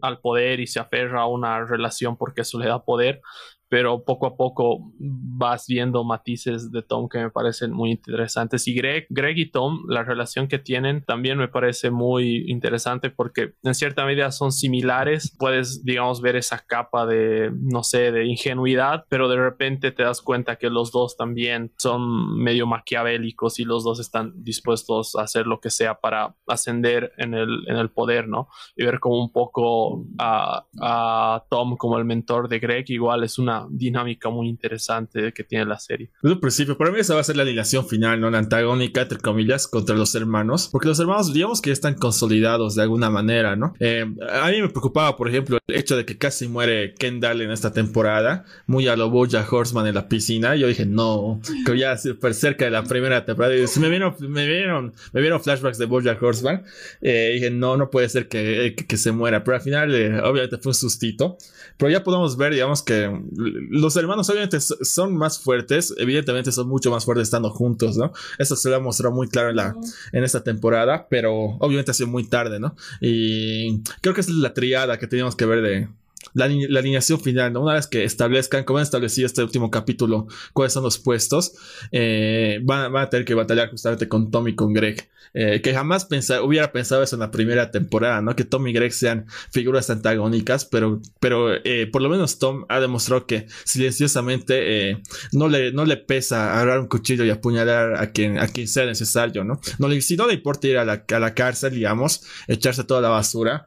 al poder y se aferra a una relación porque eso le da poder, pero poco a poco vas viendo matices de Tom que me parecen muy interesantes. Y Greg, Greg y Tom, la relación que tienen también me parece muy interesante porque en cierta medida son similares. Puedes, digamos, ver esa capa de, no sé, de ingenuidad, pero de repente te das cuenta que los dos también son medio maquiavélicos y los dos están dispuestos a hacer lo que sea para ascender en el, en el poder, ¿no? Y ver como un poco a, a Tom como el mentor de Greg, igual es una dinámica muy interesante que tiene la serie. Desde el principio, para mí esa va a ser la alineación final, ¿no? La antagónica, entre comillas, contra los hermanos, porque los hermanos, digamos que están consolidados de alguna manera, ¿no? Eh, a mí me preocupaba, por ejemplo, el hecho de que casi muere Kendall en esta temporada, muy a lo Boja Horseman en la piscina, yo dije, no, que ya cerca de la primera temporada, y me vieron, me vieron, me vieron flashbacks de Boja Horseman, eh, dije, no, no puede ser que, que, se muera, pero al final, eh, obviamente fue un sustito, pero ya podemos ver, digamos que los hermanos obviamente son más fuertes, evidentemente son mucho más fuertes estando juntos, ¿no? Eso se lo ha mostrado muy claro en, la, en esta temporada, pero obviamente ha sido muy tarde, ¿no? Y creo que es la triada que teníamos que ver de, la, alineación final, ¿no? Una vez que establezcan, como han establecido este último capítulo, cuáles son los puestos, eh, van, a tener que batallar justamente con Tom y con Greg. Eh, que jamás hubiera pensado eso en la primera temporada, ¿no? Que Tom y Greg sean figuras antagónicas, pero, pero eh, por lo menos Tom ha demostrado que silenciosamente no, le, no le pesa agarrar un cuchillo y apuñalar a quien, a quien sea necesario, ¿no? no le, si no le importa ir a la, a la cárcel, digamos, echarse toda la basura,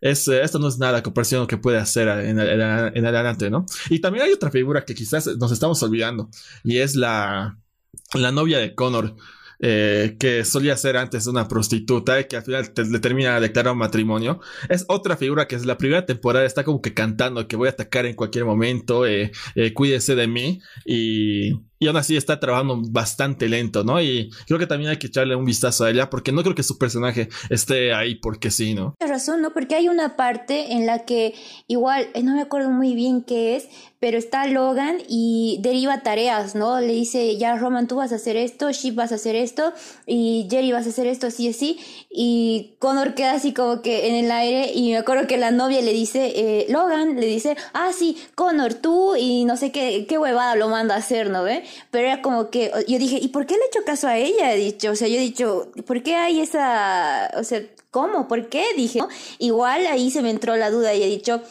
es, esto no es nada comparación que puede hacer en, adelante, ¿no? Y también hay otra figura que quizás nos estamos olvidando y es la, la novia de Connor. Eh, que solía ser antes una prostituta y que al final le termina de declarar un matrimonio. Es otra figura que es la primera temporada está como que cantando que voy a atacar en cualquier momento, eh, eh cuídese de mí y y aún así está trabajando bastante lento, ¿no? Y creo que también hay que echarle un vistazo a ella porque no creo que su personaje esté ahí porque sí, ¿no? Tienes razón, ¿no? Porque hay una parte en la que igual, eh, no me acuerdo muy bien qué es, pero está Logan y deriva tareas, ¿no? Le dice, ya Roman, tú vas a hacer esto, Ship vas a hacer esto, y Jerry vas a hacer esto, así, así, y Connor queda así como que en el aire, y me acuerdo que la novia le dice, eh, Logan le dice, ah, sí, Connor, tú, y no sé qué, qué huevada lo manda a hacer, ¿no ve? Pero era como que, yo dije, ¿y por qué le he hecho caso a ella? He dicho, o sea, yo he dicho, ¿por qué hay esa, o sea, ¿cómo? ¿Por qué? Dije, igual ahí se me entró la duda y he dicho,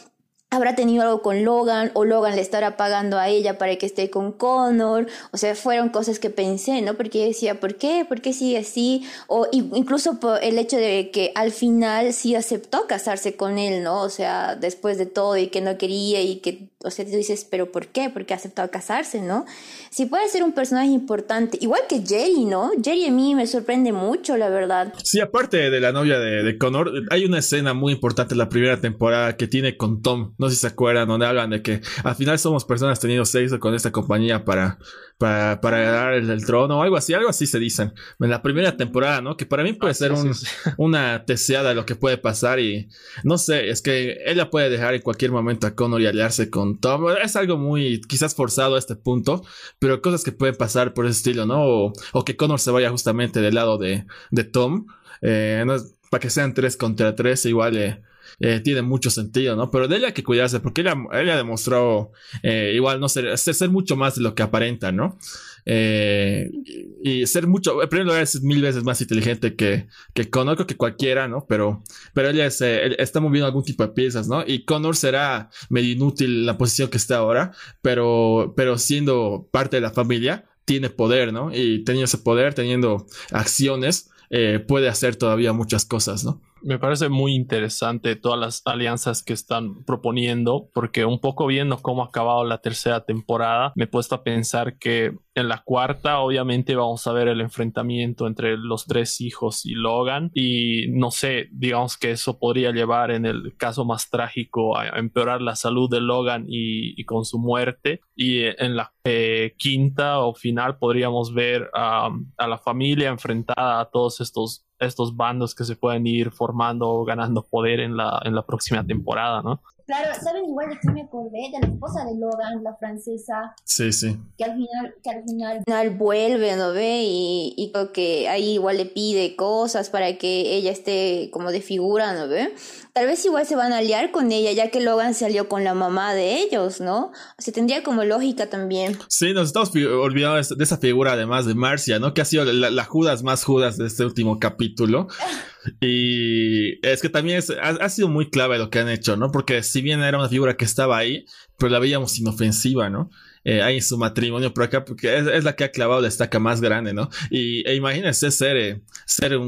habrá tenido algo con Logan o Logan le estará pagando a ella para que esté con Connor, o sea, fueron cosas que pensé, ¿no? Porque decía, ¿por qué? ¿Por qué sigue así? O incluso por el hecho de que al final sí aceptó casarse con él, ¿no? O sea, después de todo y que no quería y que, o sea, tú dices, ¿pero por qué? ¿Por qué aceptó casarse, no? Sí puede ser un personaje importante, igual que Jerry, ¿no? Jerry a mí me sorprende mucho, la verdad. Sí, aparte de la novia de Connor, hay una escena muy importante en la primera temporada que tiene con Tom no sé si se acuerdan, donde hablan de que al final somos personas teniendo sexo con esta compañía para, para, para dar el, trono o algo así, algo así se dicen. En la primera temporada, ¿no? Que para mí puede ah, ser un, una teseada de lo que puede pasar y no sé, es que ella puede dejar en cualquier momento a Connor y aliarse con Tom. Es algo muy quizás forzado a este punto, pero cosas que pueden pasar por ese estilo, ¿no? O, o que Connor se vaya justamente del lado de, de Tom. Eh, para que sean tres contra tres, igual eh, eh, tiene mucho sentido, ¿no? Pero de ella hay que cuidarse porque ella, ella demostró eh, igual no ser, ser, mucho más de lo que aparenta, ¿no? Eh, y ser mucho, en primer lugar es mil veces más inteligente que, que Connor, creo que cualquiera, ¿no? Pero, pero ella es, está moviendo algún tipo de piezas, ¿no? Y Connor será medio inútil en la posición que está ahora, pero, pero siendo parte de la familia, tiene poder, ¿no? Y teniendo ese poder, teniendo acciones, puede hacer todavía muchas cosas, ¿no? Me parece muy interesante todas las alianzas que están proponiendo, porque un poco viendo cómo ha acabado la tercera temporada, me he puesto a pensar que en la cuarta obviamente vamos a ver el enfrentamiento entre los tres hijos y Logan y no sé, digamos que eso podría llevar en el caso más trágico a empeorar la salud de Logan y, con su muerte y en la eh, quinta o final podríamos ver a la familia enfrentada a todos estos estos bandos que se pueden ir formando o ganando poder en la, en la próxima temporada, ¿no? Claro, ¿saben igual de qué me acordé? De la esposa de Logan, la francesa. Sí, sí. Que al final, que al final, vuelve, ¿no ve? Y, y que ahí igual le pide cosas para que ella esté como de figura, ¿no ve? Tal vez igual se van a aliar con ella, ya que Logan salió con la mamá de ellos, ¿no? O sea, tendría como lógica también. Sí, nos estamos olvidando de esa figura además de Marcia, ¿no? Que ha sido la, Judas más Judas de este último capítulo. <laughs> Y es que también ha, sido muy clave lo que han hecho, ¿no? Porque si bien era una figura que estaba ahí, pero la veíamos inofensiva, ¿no? Eh, hay su matrimonio por acá, porque es, la que ha clavado la estaca más grande, ¿no? Y e imagínense ser, eh, ser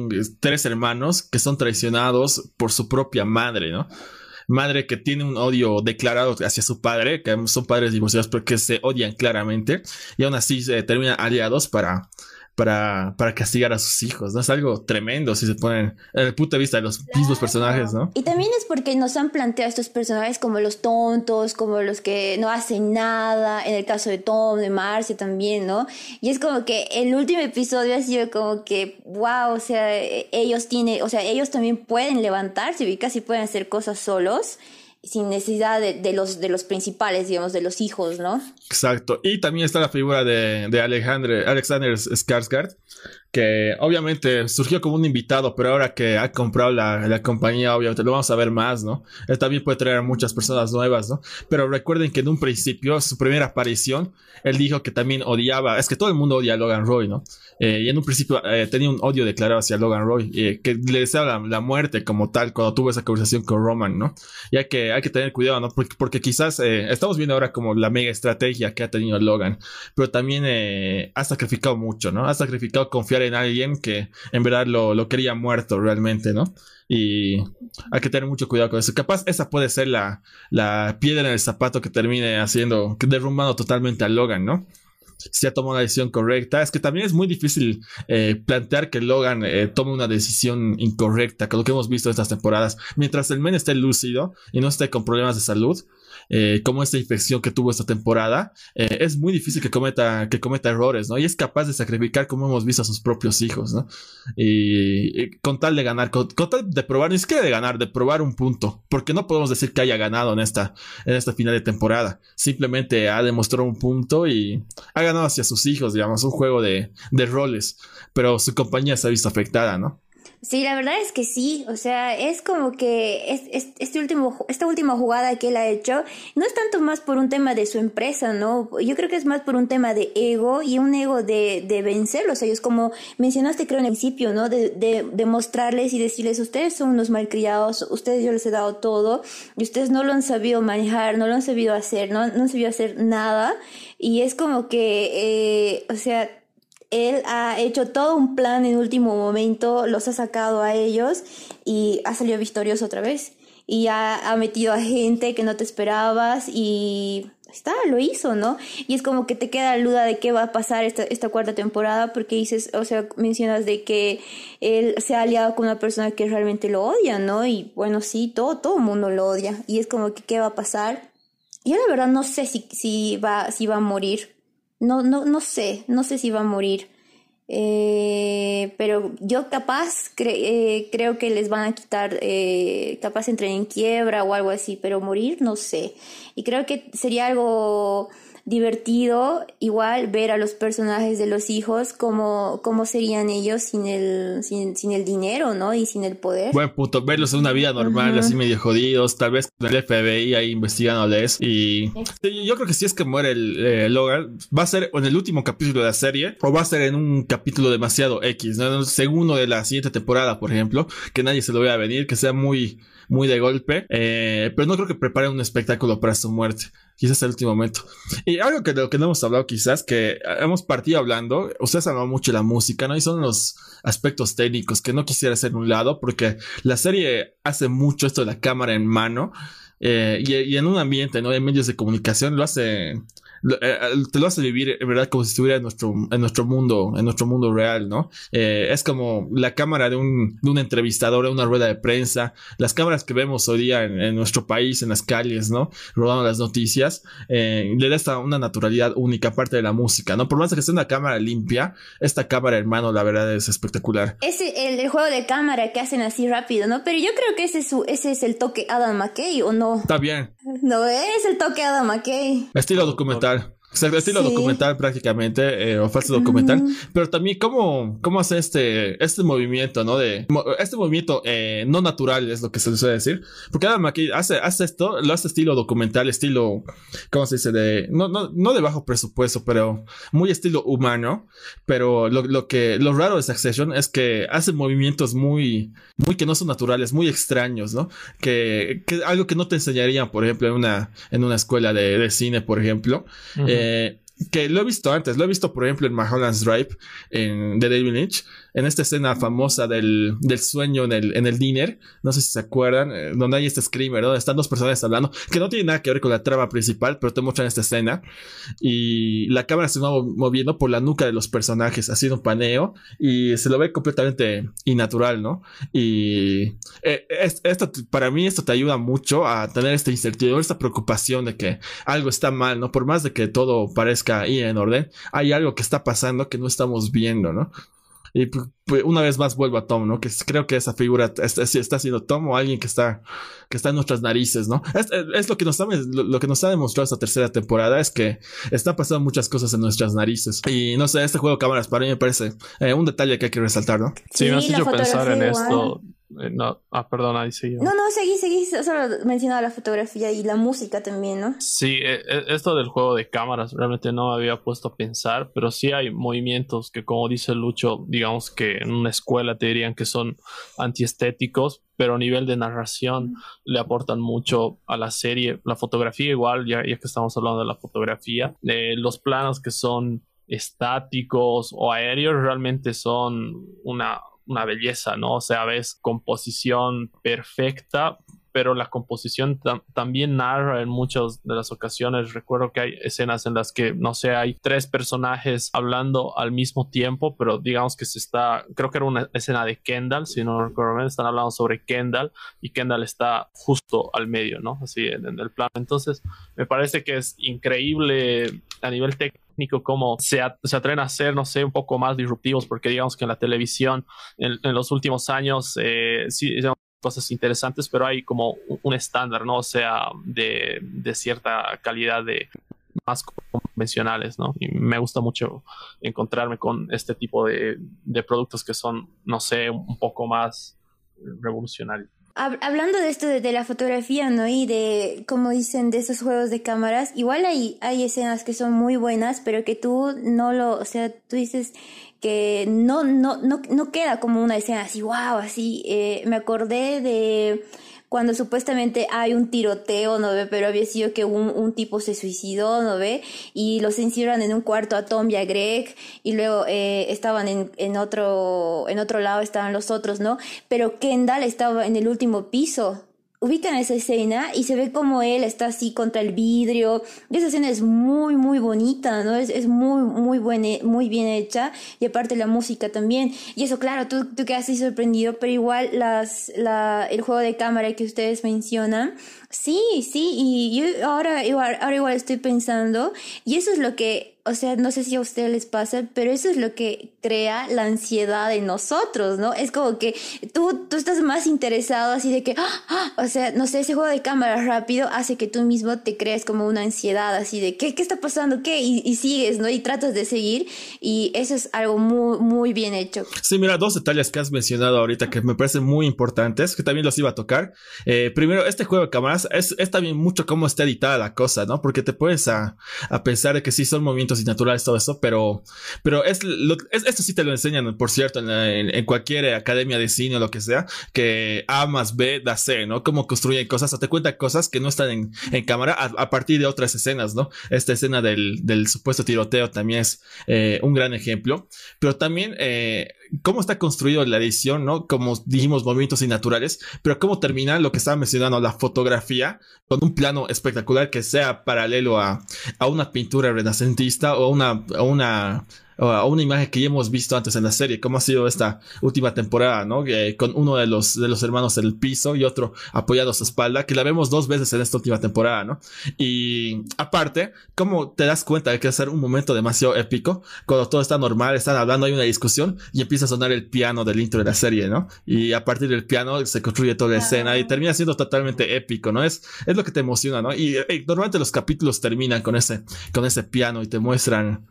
tres hermanos que son traicionados por su propia madre, ¿no? Madre que tiene un odio declarado hacia su padre, que son padres divorciados porque se odian claramente, y aún así se terminan aliados para, para, para castigar a sus hijos, ¿no? Es algo tremendo si se ponen en el punto de vista de los mismos personajes, ¿no? Y también es porque nos han planteado estos personajes como los tontos, como los que no hacen nada, en el caso de Tom, de Marcy también, ¿no? Y es como que el último episodio ha sido como que, wow, o sea, ellos tienen, o sea, ellos también pueden levantarse y casi pueden hacer cosas solos sin necesidad de, los, de los principales, digamos, de los hijos, ¿no? Exacto. Y también está la figura de, de Alexander, Alexander Skarsgård, que obviamente surgió como un invitado, pero ahora que ha comprado la, la, compañía, obviamente lo vamos a ver más, ¿no? Él también puede traer muchas personas nuevas, ¿no? Pero recuerden que en un principio, su primera aparición, él dijo que también odiaba, es que todo el mundo odia a Logan Roy, ¿no? Eh, y en un principio eh, tenía un odio declarado hacia Logan Roy, eh, que le deseaba la, muerte como tal cuando tuvo esa conversación con Roman, ¿no? Ya que hay que tener cuidado, ¿no? Porque, porque quizás estamos viendo ahora como la mega estrategia que ha tenido Logan, pero también ha sacrificado mucho, ¿no? Ha sacrificado confiar en alguien que en verdad lo, lo quería muerto realmente, ¿no? Y hay que tener mucho cuidado con eso. Capaz esa puede ser la, la piedra en el zapato que termine haciendo, derrumbando totalmente a Logan, ¿no? si ha tomado la decisión correcta. Es que también es muy difícil eh, plantear que Logan eh, tome una decisión incorrecta, con lo que hemos visto estas temporadas. Mientras el men esté lúcido y no esté con problemas de salud, eh, como esta infección que tuvo esta temporada, es muy difícil que cometa, que cometa errores, ¿no? Y es capaz de sacrificar, como hemos visto, a sus propios hijos, ¿no? Y, con tal de ganar, con, tal de probar, ni siquiera de ganar, de probar un punto, porque no podemos decir que haya ganado en esta, en esta final de temporada. Simplemente ha demostrado un punto y ha ganado hacia sus hijos, digamos, un juego de, de roles, pero su compañía se ha visto afectada, ¿no? Sí, la verdad es que sí, o sea, es como que es, este último, esta última jugada que él ha hecho no es tanto más por un tema de su empresa, ¿no? Yo creo que es más por un tema de ego y un ego de, de vencerlos. Ellos, como mencionaste creo en el principio, ¿no? De, de, mostrarles y decirles, ustedes son unos malcriados, ustedes yo les he dado todo y ustedes no lo han sabido manejar, no lo han sabido hacer, no, no han sabido hacer nada. Y es como que, eh, o sea, él ha hecho todo un plan en último momento, los ha sacado a ellos y ha salido victorioso otra vez. Y ha, metido a gente que no te esperabas y está, lo hizo, ¿no? Y es como que te queda la duda de qué va a pasar esta, esta cuarta temporada porque dices, o sea, mencionas de que él se ha aliado con una persona que realmente lo odia, ¿no? Y bueno, sí, todo, todo el mundo lo odia. Y es como que qué va a pasar. Yo la verdad no sé si, si, va, si va a morir. No, no, no sé, no sé si va a morir. Eh, pero yo capaz eh, creo que les van a quitar, eh, capaz entren en quiebra o algo así, pero morir no sé. Y creo que sería algo divertido igual ver a los personajes de los hijos cómo, cómo serían ellos sin el, sin, sin, el dinero, ¿no? Y sin el poder. Buen punto, verlos en una vida normal, así medio jodidos, tal vez con el FBI ahí investigándoles y yo creo que si es que muere el eh, Logan, va a ser en el último capítulo de la serie o va a ser en un capítulo demasiado X, ¿no? En el segundo de la siguiente temporada, por ejemplo, que nadie se lo vea venir, que sea muy muy de golpe, eh, pero no creo que preparen un espectáculo para su muerte. Quizás el último momento. Y algo que de lo que no hemos hablado, quizás, que hemos partido hablando, ustedes han hablado mucho de la música, ¿no? Y son los aspectos técnicos que no quisiera hacer un lado, porque la serie hace mucho esto de la cámara en mano. Eh, y, y, en un ambiente, ¿no? De medios de comunicación lo hace te lo hace vivir, en verdad, como si estuviera en nuestro, en nuestro mundo, en nuestro mundo real, ¿no? Eh, es como la cámara de un, de un entrevistador en una rueda de prensa, las cámaras que vemos hoy día en, nuestro país, en las calles, ¿no? Rodando las noticias, le da esta, una naturalidad única, aparte de la música, ¿no? Por más que sea una cámara limpia, esta cámara, hermano, la verdad es espectacular. Es el, el juego de cámara que hacen así rápido, ¿no? Pero yo creo que ese es, su, ese es el toque Adam McKay, ¿o no? Está bien. No es el toque Adam McKay. Estilo documental. Exacto, estilo documental prácticamente, eh, o falso documental, pero también cómo, cómo hace este, este movimiento, ¿no? De, este movimiento eh, no natural es lo que se suele decir, porque Adam McKay hace, hace esto, lo hace estilo documental, estilo, ¿cómo se dice? De, no, no, no de bajo presupuesto, pero muy estilo humano, pero lo, lo que, lo raro de Succession es que hace movimientos muy, muy que no son naturales, muy extraños, ¿no? Que, que algo que no te enseñarían, por ejemplo, en una, en una escuela de, de cine, por ejemplo. Eh, que lo he visto antes, lo he visto por ejemplo en Mulholland's Drive en, de David Lynch, en esta escena famosa del, del sueño en el, en el dinner, no sé si se acuerdan, eh, donde hay este screamer, donde están dos personas hablando, que no tiene nada que ver con la trama principal, pero te muestran esta escena y la cámara se va moviendo por la nuca de los personajes, haciendo un paneo y se lo ve completamente innatural, ¿no? Y eh, esto, para mí esto te ayuda mucho a tener esta incertidumbre, esta preocupación de que algo está mal, ¿no? Por más de que todo parezca ir en orden, hay algo que está pasando que no estamos viendo, ¿no? Y pues, una vez más vuelvo a Tom, ¿no? Que creo que esa figura está, está siendo Tom o alguien que está, que está en nuestras narices, ¿no? Es, lo, que nos ha, lo, que nos ha demostrado esta tercera temporada, es que están pasando muchas cosas en nuestras narices. Y no sé, este juego de cámaras para mí me parece eh, un detalle que hay que resaltar, ¿no? Sí, me has hecho pensar en esto no, ah, perdón, ahí sí. No, no, seguí, seguí. Solo mencionaba la fotografía y la música también, ¿no? Sí, eh, eh, esto del juego de cámaras realmente no me había puesto a pensar, pero sí hay movimientos que, como dice Lucho, digamos que en una escuela te dirían que son antiestéticos, pero a nivel de narración le aportan mucho a la serie. La fotografía, igual, ya, ya que estamos hablando de la fotografía, los planos que son estáticos o aéreos realmente son una una belleza, ¿no? O sea, ves composición perfecta, pero la composición también narra en muchas de las ocasiones. Recuerdo que hay escenas en las que, no sé, hay tres personajes hablando al mismo tiempo, pero digamos que se está, creo que era una escena de Kendall, si no recuerdo bien, están hablando sobre Kendall y Kendall está justo al medio, ¿no? Así en, el plano. Entonces, me parece que es increíble a nivel técnico cómo se, se, atreven a ser, no sé, un poco más disruptivos, porque digamos que en la televisión en, los últimos años eh, sí cosas interesantes, pero hay como un estándar, ¿no? O sea, de, de cierta calidad de más convencionales, ¿no? Y me gusta mucho encontrarme con este tipo de, de productos que son, no sé, un poco más revolucionarios. Hablando de esto de, la fotografía, ¿no? Y de, como dicen, de esos juegos de cámaras, igual hay, hay escenas que son muy buenas, pero que tú no lo, o sea, tú dices que no, no, no, no queda como una escena así, wow, así. Eh, me acordé de cuando supuestamente hay un tiroteo, ¿no ve? Pero había sido que un, un tipo se suicidó, ¿no ve? Y los encierran en un cuarto a Tom y a Greg, y luego eh, estaban en, en, otro, en otro lado, estaban los otros, ¿no? Pero Kendall estaba en el último piso, ubican esa escena y se ve como él está así contra el vidrio. Esa escena es muy, muy bonita, ¿no? Es, es muy, muy, buena, muy bien hecha. Y aparte la música también. Y eso, claro, tú, tú quedas así sorprendido, pero igual las, la, el juego de cámara que ustedes mencionan, sí, sí, y yo ahora igual, ahora igual estoy pensando, y eso es lo que o sea, no sé si a ustedes les pasa, pero eso es lo que crea la ansiedad en nosotros, ¿no? Es como que tú, tú estás más interesado así de que, ¡ah! o sea, no sé, ese juego de cámara rápido hace que tú mismo te crees como una ansiedad así de, ¿qué, qué está pasando? ¿Qué? Y, y, sigues, ¿no? Y tratas de seguir y eso es algo muy, muy bien hecho. Sí, mira, dos detalles que has mencionado ahorita que me parecen muy importantes, que también los iba a tocar. Eh, primero, este juego de cámaras es, es, también mucho cómo está editada la cosa, ¿no? Porque te puedes a, a pensar que sí son movimientos y naturales, todo eso, pero, pero es, esto sí te lo enseñan, por cierto, en, cualquier academia de cine o lo que sea, que A más B da C, ¿no? Cómo construyen cosas, o te cuenta cosas que no están en, en cámara a, partir de otras escenas, ¿no? Esta escena del, del supuesto tiroteo también es eh, un gran ejemplo, pero también eh, cómo está construido la edición, ¿no? Como dijimos, movimientos innaturales, pero cómo termina lo que estaba mencionando, la fotografía, con un plano espectacular que sea paralelo a, a una pintura renacentista o una, a una a una imagen que ya hemos visto antes en la serie, cómo ha sido esta última temporada, ¿no? con uno de los, de los hermanos en el piso y otro apoyado a su espalda, que la vemos dos veces en esta última temporada, ¿no? Y aparte, cómo te das cuenta de que va a ser un momento demasiado épico, cuando todo está normal, están hablando, hay una discusión y empieza a sonar el piano del intro de la serie, ¿no? Y a partir del piano se construye toda la escena y termina siendo totalmente épico, ¿no? Es, es lo que te emociona, ¿no? Y, y normalmente los capítulos terminan con ese, con ese piano y te muestran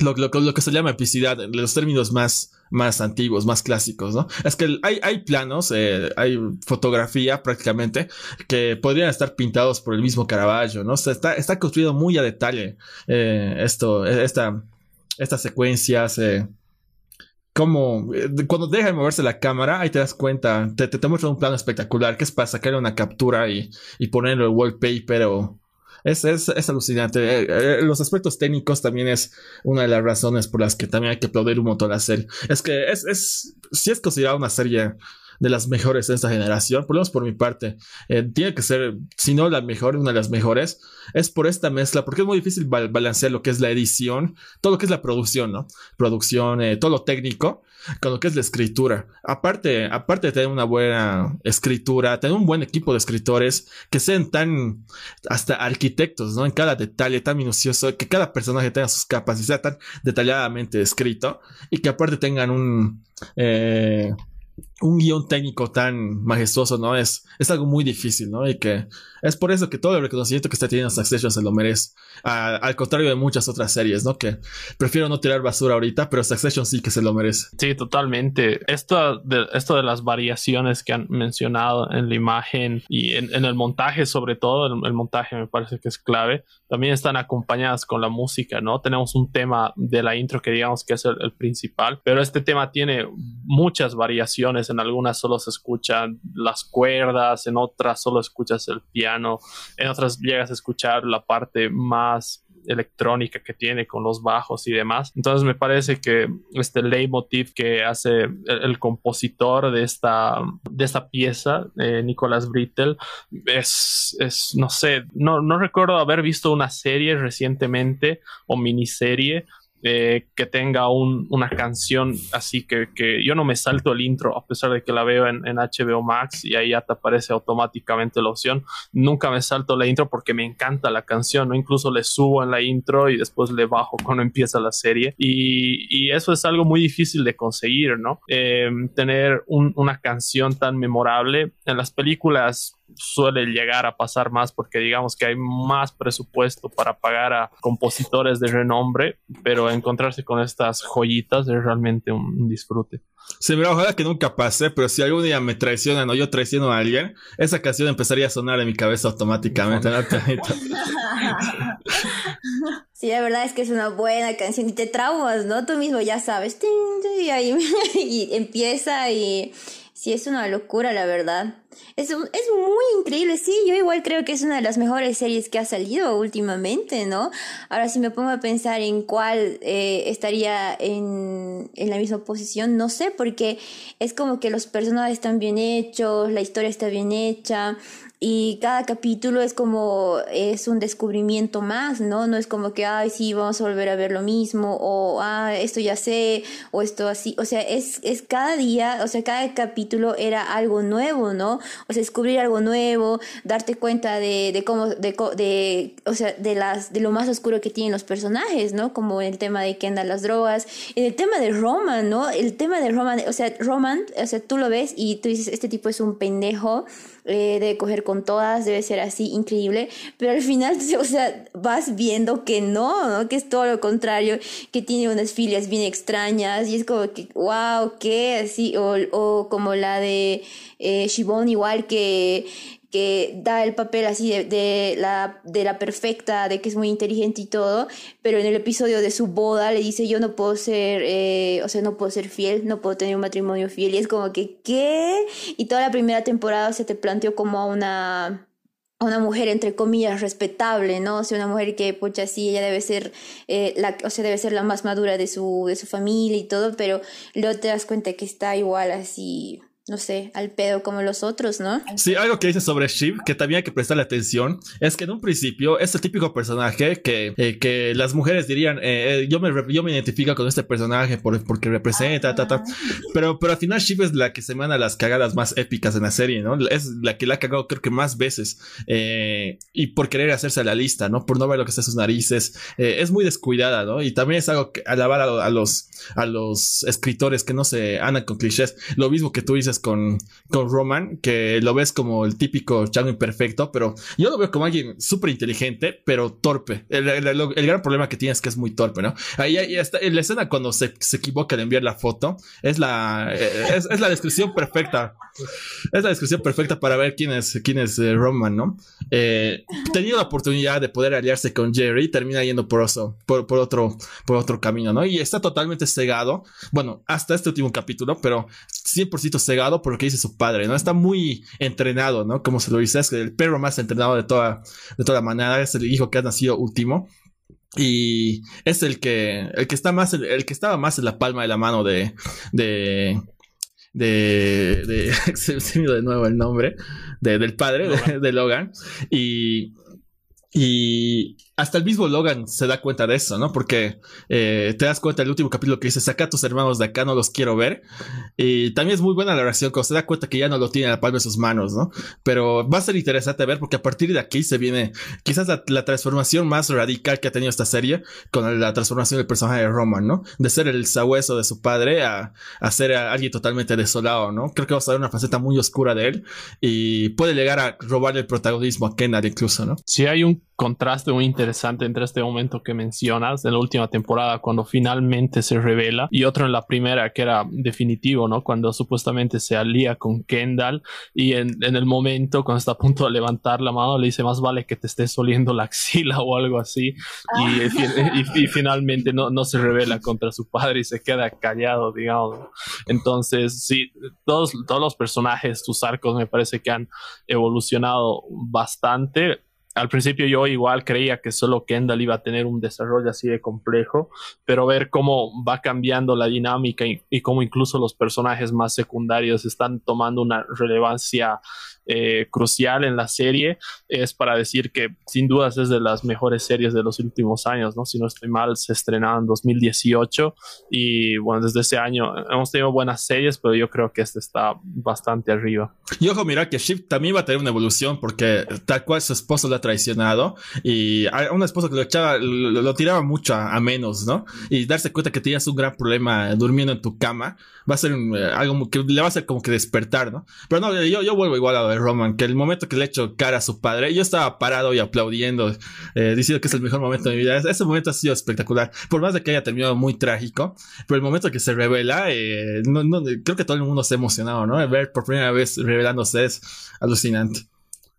lo, que se llama epicidad, los términos más, más antiguos, más clásicos, ¿no? Es que hay, hay planos, eh, hay fotografía prácticamente que podrían estar pintados por el mismo Caravaggio, ¿no? O sea, está, está construido muy a detalle eh, esto, esta, estas secuencias, eh, como cuando deja de moverse la cámara, ahí te das cuenta, te, te, te muestra un plano espectacular que es para sacar una captura y, y ponerlo en wallpaper o, Es, es, es alucinante. Eh, eh, los aspectos técnicos también es una de las razones por las que también hay que aplaudir un montón la serie. Es que es, es, si es considerada una serie de las mejores de esta generación, por lo menos por mi parte. Eh, tiene que ser, si no la mejor, una de las mejores. Es por esta mezcla, porque es muy difícil balancear lo que es la edición, todo lo que es la producción, ¿no? Producción, eh, todo lo técnico, con lo que es la escritura. Aparte, aparte de tener una buena escritura, tener un buen equipo de escritores que sean tan, hasta arquitectos, ¿no? En cada detalle tan minucioso, que cada personaje tenga sus capas y sea tan detalladamente escrito y que aparte tengan un, eh, un guion técnico tan majestuoso, ¿no? Es, es algo muy difícil, ¿no? Y que es por eso que todo el reconocimiento que está teniendo Succession se lo merece. al contrario de muchas otras series, ¿no? Que prefiero no tirar basura ahorita, pero Succession sí que se lo merece. Sí, totalmente. Esto de, esto de las variaciones que han mencionado en la imagen y en, el montaje, sobre todo, el, montaje me parece que es clave, también están acompañadas con la música, ¿no? Tenemos un tema de la intro que digamos que es el principal, pero este tema tiene muchas variaciones en algunas solo se escuchan las cuerdas, en otras solo escuchas el piano, en otras llegas a escuchar la parte más electrónica que tiene con los bajos y demás. Entonces me parece que este leitmotiv que hace el, compositor de esta, de esta pieza, eh, Nicolás Brittel, es, es, no sé, no, no recuerdo haber visto una serie recientemente o miniserie eh, que tenga una canción así que, que, yo no me salto el intro a pesar de que la veo en, HBO Max y ahí ya te aparece automáticamente la opción. Nunca me salto la intro porque me encanta la canción, ¿no? Incluso le subo en la intro y después le bajo <laughs> cuando empieza la serie. Y, eso es algo muy difícil de conseguir, ¿no? Eh, tener una canción tan memorable. En las películas suele llegar a pasar más porque digamos que hay más presupuesto para pagar a compositores de renombre, pero encontrarse con estas joyitas es realmente un, disfrute. Sí, mira, ojalá que nunca pase, pero si algún día me traicionan o yo traiciono a alguien, esa canción empezaría a sonar en mi cabeza automáticamente. <laughs> Sí, la verdad es que es una buena canción y te traumas, ¿no? Tú mismo ya sabes, y ahí <laughs> y empieza y sí es una locura, la verdad. Es, es muy increíble, sí, yo igual creo que es una de las mejores series que ha salido últimamente, ¿no? Ahora si me pongo a pensar en cuál eh, estaría en, en la misma posición, no sé, porque es como que los personajes están bien hechos, la historia está bien hecha, y cada capítulo es como es un descubrimiento más, ¿no? No es como que, ay, sí, vamos a volver a ver lo mismo, o, ah, esto ya sé, o esto así, o sea, es, es cada día, o sea, cada capítulo era algo nuevo, ¿no? O sea, descubrir algo nuevo, darte cuenta de, de cómo, de, de, o sea, de, las, de lo más oscuro que tienen los personajes, ¿no? Como el tema de que andan las drogas, en el tema de Roman, ¿no? El tema de Roman, o sea, Roman, o sea, tú lo ves y tú dices, este tipo es un pendejo, eh, de coger con todas, debe ser así increíble, pero al final, <laughs> o sea, vas viendo que no, ¿no? que es todo lo contrario, que tiene unas filias bien extrañas y es como que, wow, ¿qué? Así, o, o como la de eh, Shibon igual que que da el papel así de, la, de la perfecta, de que es muy inteligente y todo, pero en el episodio de su boda le dice yo no puedo ser, eh, o sea, no puedo ser fiel, no puedo tener un matrimonio fiel, y es como que, ¿qué? Y toda la primera temporada se te planteó como a una una mujer entre comillas respetable, ¿no? O sea, una mujer que, pucha, sí, ella debe ser, eh, la, o sea, debe ser la más madura de su, de su familia y todo, pero luego te das cuenta que está igual así, no sé, al pedo como los otros, ¿no? Sí, algo que dice sobre Shiv que también hay que prestarle atención es que en un principio es el típico personaje que, eh, que las mujeres dirían, eh, eh, yo, me, yo me identifico con este personaje por, porque representa, ta, ta. Pero, pero al final Shiv es la que se manda las cagadas más épicas en la serie, ¿no? Es la que la ha cagado creo que más veces y por querer hacerse a la lista, ¿no? Por no ver lo que está en sus narices. es muy descuidada, ¿no? Y también es algo que alabar a, a, los, a los escritores que no se andan con clichés. Lo mismo que tú dices con, con Roman, que lo ves como el típico chango imperfecto, pero yo lo veo como alguien súper inteligente, pero torpe. El, gran problema que tiene es que es muy torpe, ¿no? Ahí, está, en la escena cuando se, se equivoca de enviar la foto, es la, eh, es, la descripción perfecta. Es la descripción perfecta para ver quién es, quién es eh, Roman, ¿no? Eh, la oportunidad de poder aliarse con Jerry, termina yendo por, eso, por, por, otro, por otro camino, ¿no? Y está totalmente cegado, bueno, hasta este último capítulo, pero 100% cegado por lo que dice su padre, ¿no? Está muy entrenado, ¿no? Como se lo dice, es el perro más entrenado de toda, de toda manada, es el hijo que ha nacido último. Y es el que, el que está más, el, que estaba más en la palma de la mano de, de, de, de, <laughs> se me de nuevo el nombre, de, del padre De, de Logan. Y, y hasta el mismo Logan se da cuenta de eso, ¿no? Porque eh, te das cuenta del último capítulo que dice, saca a tus hermanos de acá, no los quiero ver. Y también es muy buena la reacción cuando se da cuenta que ya no lo tiene a la palma de sus manos, ¿no? Pero va a ser interesante ver porque a partir de aquí se viene quizás la, transformación más radical que ha tenido esta serie con la transformación del personaje de Roman, ¿no? De ser el sabueso de su padre a, a ser alguien totalmente desolado, ¿no? Creo que vamos a ver una faceta muy oscura de él y puede llegar a robar el protagonismo a Kennedy incluso, ¿no? Sí, hay un contraste muy interesante entre este momento que mencionas de la última temporada cuando finalmente se revela y otro en la primera que era definitivo, ¿no? Cuando supuestamente se alía con Kendall y en, el momento cuando está a punto de levantar la mano le dice más vale que te estés oliendo la axila o algo así y, finalmente no, no se revela contra su padre y se queda callado, digamos. Entonces, sí, todos, todos los personajes, tus arcos me parece que han evolucionado bastante al principio yo igual creía que solo Kendall iba a tener un desarrollo así de complejo, pero ver cómo va cambiando la dinámica y, cómo incluso los personajes más secundarios están tomando una relevancia eh, crucial en la serie es para decir que sin dudas es de las mejores series de los últimos años, ¿no? Si no estoy mal, se estrenaba en 2018 y bueno, desde ese año hemos tenido buenas series, pero yo creo que este está bastante arriba. Y ojo, mira que Shift también va a tener una evolución porque tal cual su esposo lo ha traicionado y a una esposa que lo echaba, lo, tiraba mucho a, menos, ¿no? Y darse cuenta que tenías un gran problema durmiendo en tu cama va a ser eh, algo que le va a hacer como que despertar, ¿no? Pero no, yo, yo vuelvo igual a ver Roman, que el momento que le hecho cara a su padre, yo estaba parado y aplaudiendo, eh, diciendo que es el mejor momento de mi vida. Ese momento ha sido espectacular, por más de que haya terminado muy trágico, pero el momento que se revela, eh, creo que todo el mundo se ha emocionado, ¿no? Ver por primera vez revelándose es alucinante.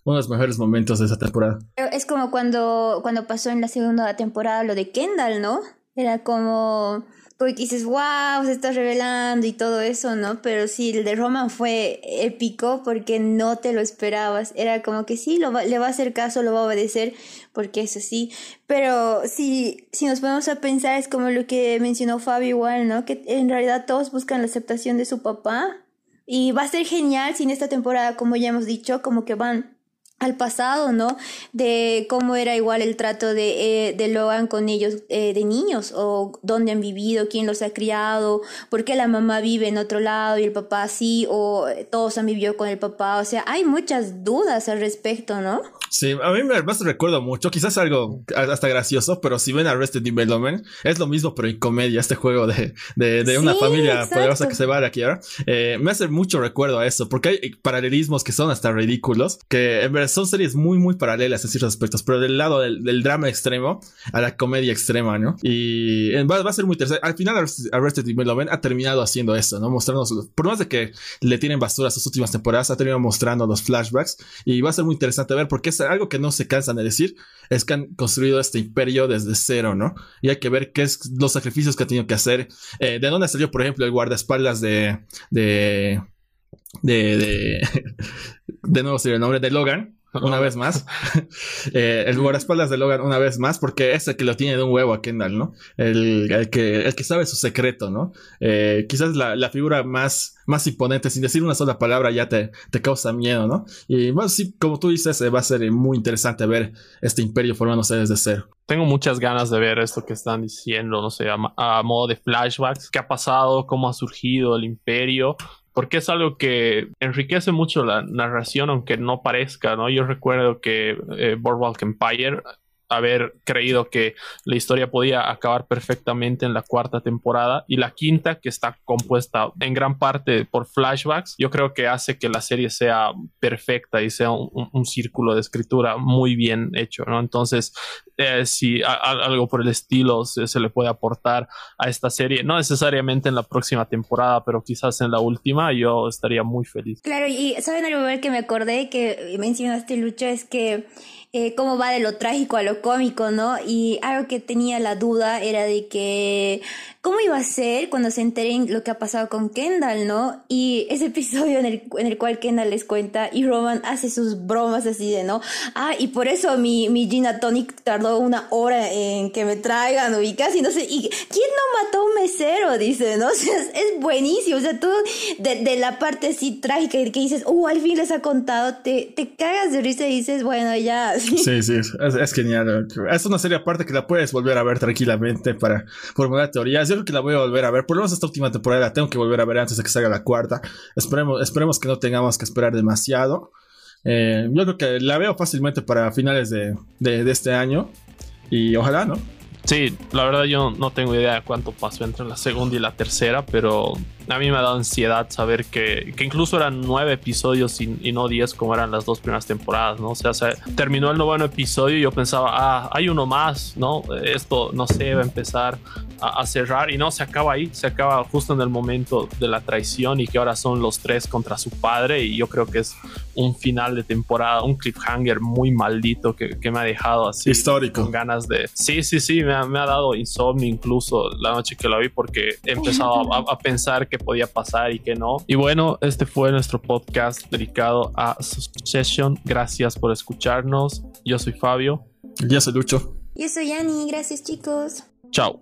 Uno de los mejores momentos de esa temporada. Es como cuando, cuando pasó en la segunda temporada lo de Kendall, ¿no? Era como porque dices, wow, se está revelando y todo eso, ¿no? Pero sí, el de Roman fue épico porque no te lo esperabas. Era como que sí, lo le va a hacer caso, lo va a obedecer, porque eso sí. Pero sí, si nos ponemos a pensar, es como lo que mencionó Fabio igual, ¿no? Que en realidad todos buscan la aceptación de su papá. Y va a ser genial si en esta temporada, como ya hemos dicho, como que van al pasado, ¿no? De cómo era igual el trato de, eh, de Logan con ellos eh, de niños, o dónde han vivido, quién los ha criado, por qué la mamá vive en otro lado y el papá sí, o todos han vivido con el papá, o sea, hay muchas dudas al respecto, ¿no? Sí, a mí me más recuerdo mucho, quizás algo hasta gracioso, pero si ven Arrested Development, es lo mismo, pero en comedia, este juego de, de, de una familia poderosa que se va de aquí ahora, eh, me hace mucho recuerdo a eso, porque hay paralelismos que son hasta ridículos, que en verdad son series muy, muy paralelas en ciertos aspectos, pero del lado del, drama extremo a la comedia extrema, ¿no? Y va, a ser muy interesante. Al final, Arrested Development ha terminado haciendo eso, ¿no? Mostrándonos, por más de que le tienen basura a sus últimas temporadas, ha terminado mostrando los flashbacks y va a ser muy interesante ver porque algo que no se cansan de decir, es que han construido este imperio desde cero, ¿no? Y hay que ver qué es los sacrificios que ha tenido que hacer. Eh, de dónde salió, por ejemplo, el guardaespaldas de, de, de, de, <laughs> de nuevo sería el nombre de Logan una vez más. <laughs> eh, el guardaespaldas de Logan una vez más, porque es el que lo tiene de un huevo a Kendall, ¿no? El, que, el que sabe su secreto, ¿no? Eh, quizás la, la, figura más, más imponente, sin decir una sola palabra, ya te, te causa miedo, ¿no? Y bueno, sí, como tú dices, eh, va a ser muy interesante ver este imperio formándose desde cero. Tengo muchas ganas de ver esto que están diciendo, no sé, a modo de flashbacks, qué ha pasado, cómo ha surgido el imperio, porque es algo que enriquece mucho la narración, aunque no parezca, ¿no? Yo recuerdo que eh, Empire haber creído que la historia podía acabar perfectamente en la cuarta temporada y la quinta que está compuesta en gran parte por flashbacks yo creo que hace que la serie sea perfecta y sea un, círculo de escritura muy bien hecho ¿no? entonces eh, si algo por el estilo se, se, le puede aportar a esta serie, no necesariamente en la próxima temporada, pero quizás en la última, yo estaría muy feliz. Claro, y saben algo que me acordé que mencionaste, Lucho, es que eh, cómo va de lo trágico a lo cómico, ¿no? Y algo que tenía la duda era de que cómo iba a ser cuando se enteren lo que ha pasado con Kendall, ¿no? Y ese <laughs> episodio en el, en el cual Kendall les cuenta y Roman hace sus bromas así de, ¿no? Ah, y por eso mi, mi Gina Tonic tardó una hora en que me traigan, y casi no sé, y ¿quién no mató a un mesero? Dice, ¿no? <laughs> O sea, es, buenísimo, o sea, tú de, de, la parte así trágica que dices, uh, al fin les ha contado, te, te cagas de risa y dices, bueno, ya. Sí, sí, sí es, genial. Es una serie aparte que la puedes volver a ver tranquilamente para formular teorías. Yo creo que la voy a volver a ver. Por lo menos esta última temporada la tengo que volver a ver antes de que salga la cuarta. Esperemos, esperemos que no tengamos que esperar demasiado. Eh, yo creo que la veo fácilmente para finales de, de este año. Y ojalá, ¿no? Sí, la verdad yo no tengo idea de cuánto pasó entre la segunda y la tercera, pero a mí me ha dado ansiedad saber que, que incluso eran nueve episodios y, no diez como eran las dos primeras temporadas, ¿no? O sea, se terminó el noveno episodio y yo pensaba, ah, hay uno más, ¿no? Esto, no sé, va a empezar a, cerrar y no, se acaba ahí, se acaba justo en el momento de la traición y que ahora son los tres contra su padre y yo creo que es un final de temporada, un cliffhanger muy maldito que, que me ha dejado así. Histórico. Con ganas de... Sí, sí, sí, me ha, me ha dado insomnio incluso la noche que lo vi porque he empezado a, a pensar que podía pasar y que no. Y bueno, este fue nuestro podcast dedicado a Succession. Gracias por escucharnos. Yo soy Fabio. Yo soy Lucho. Yo soy Yanni. Gracias chicos. Chao.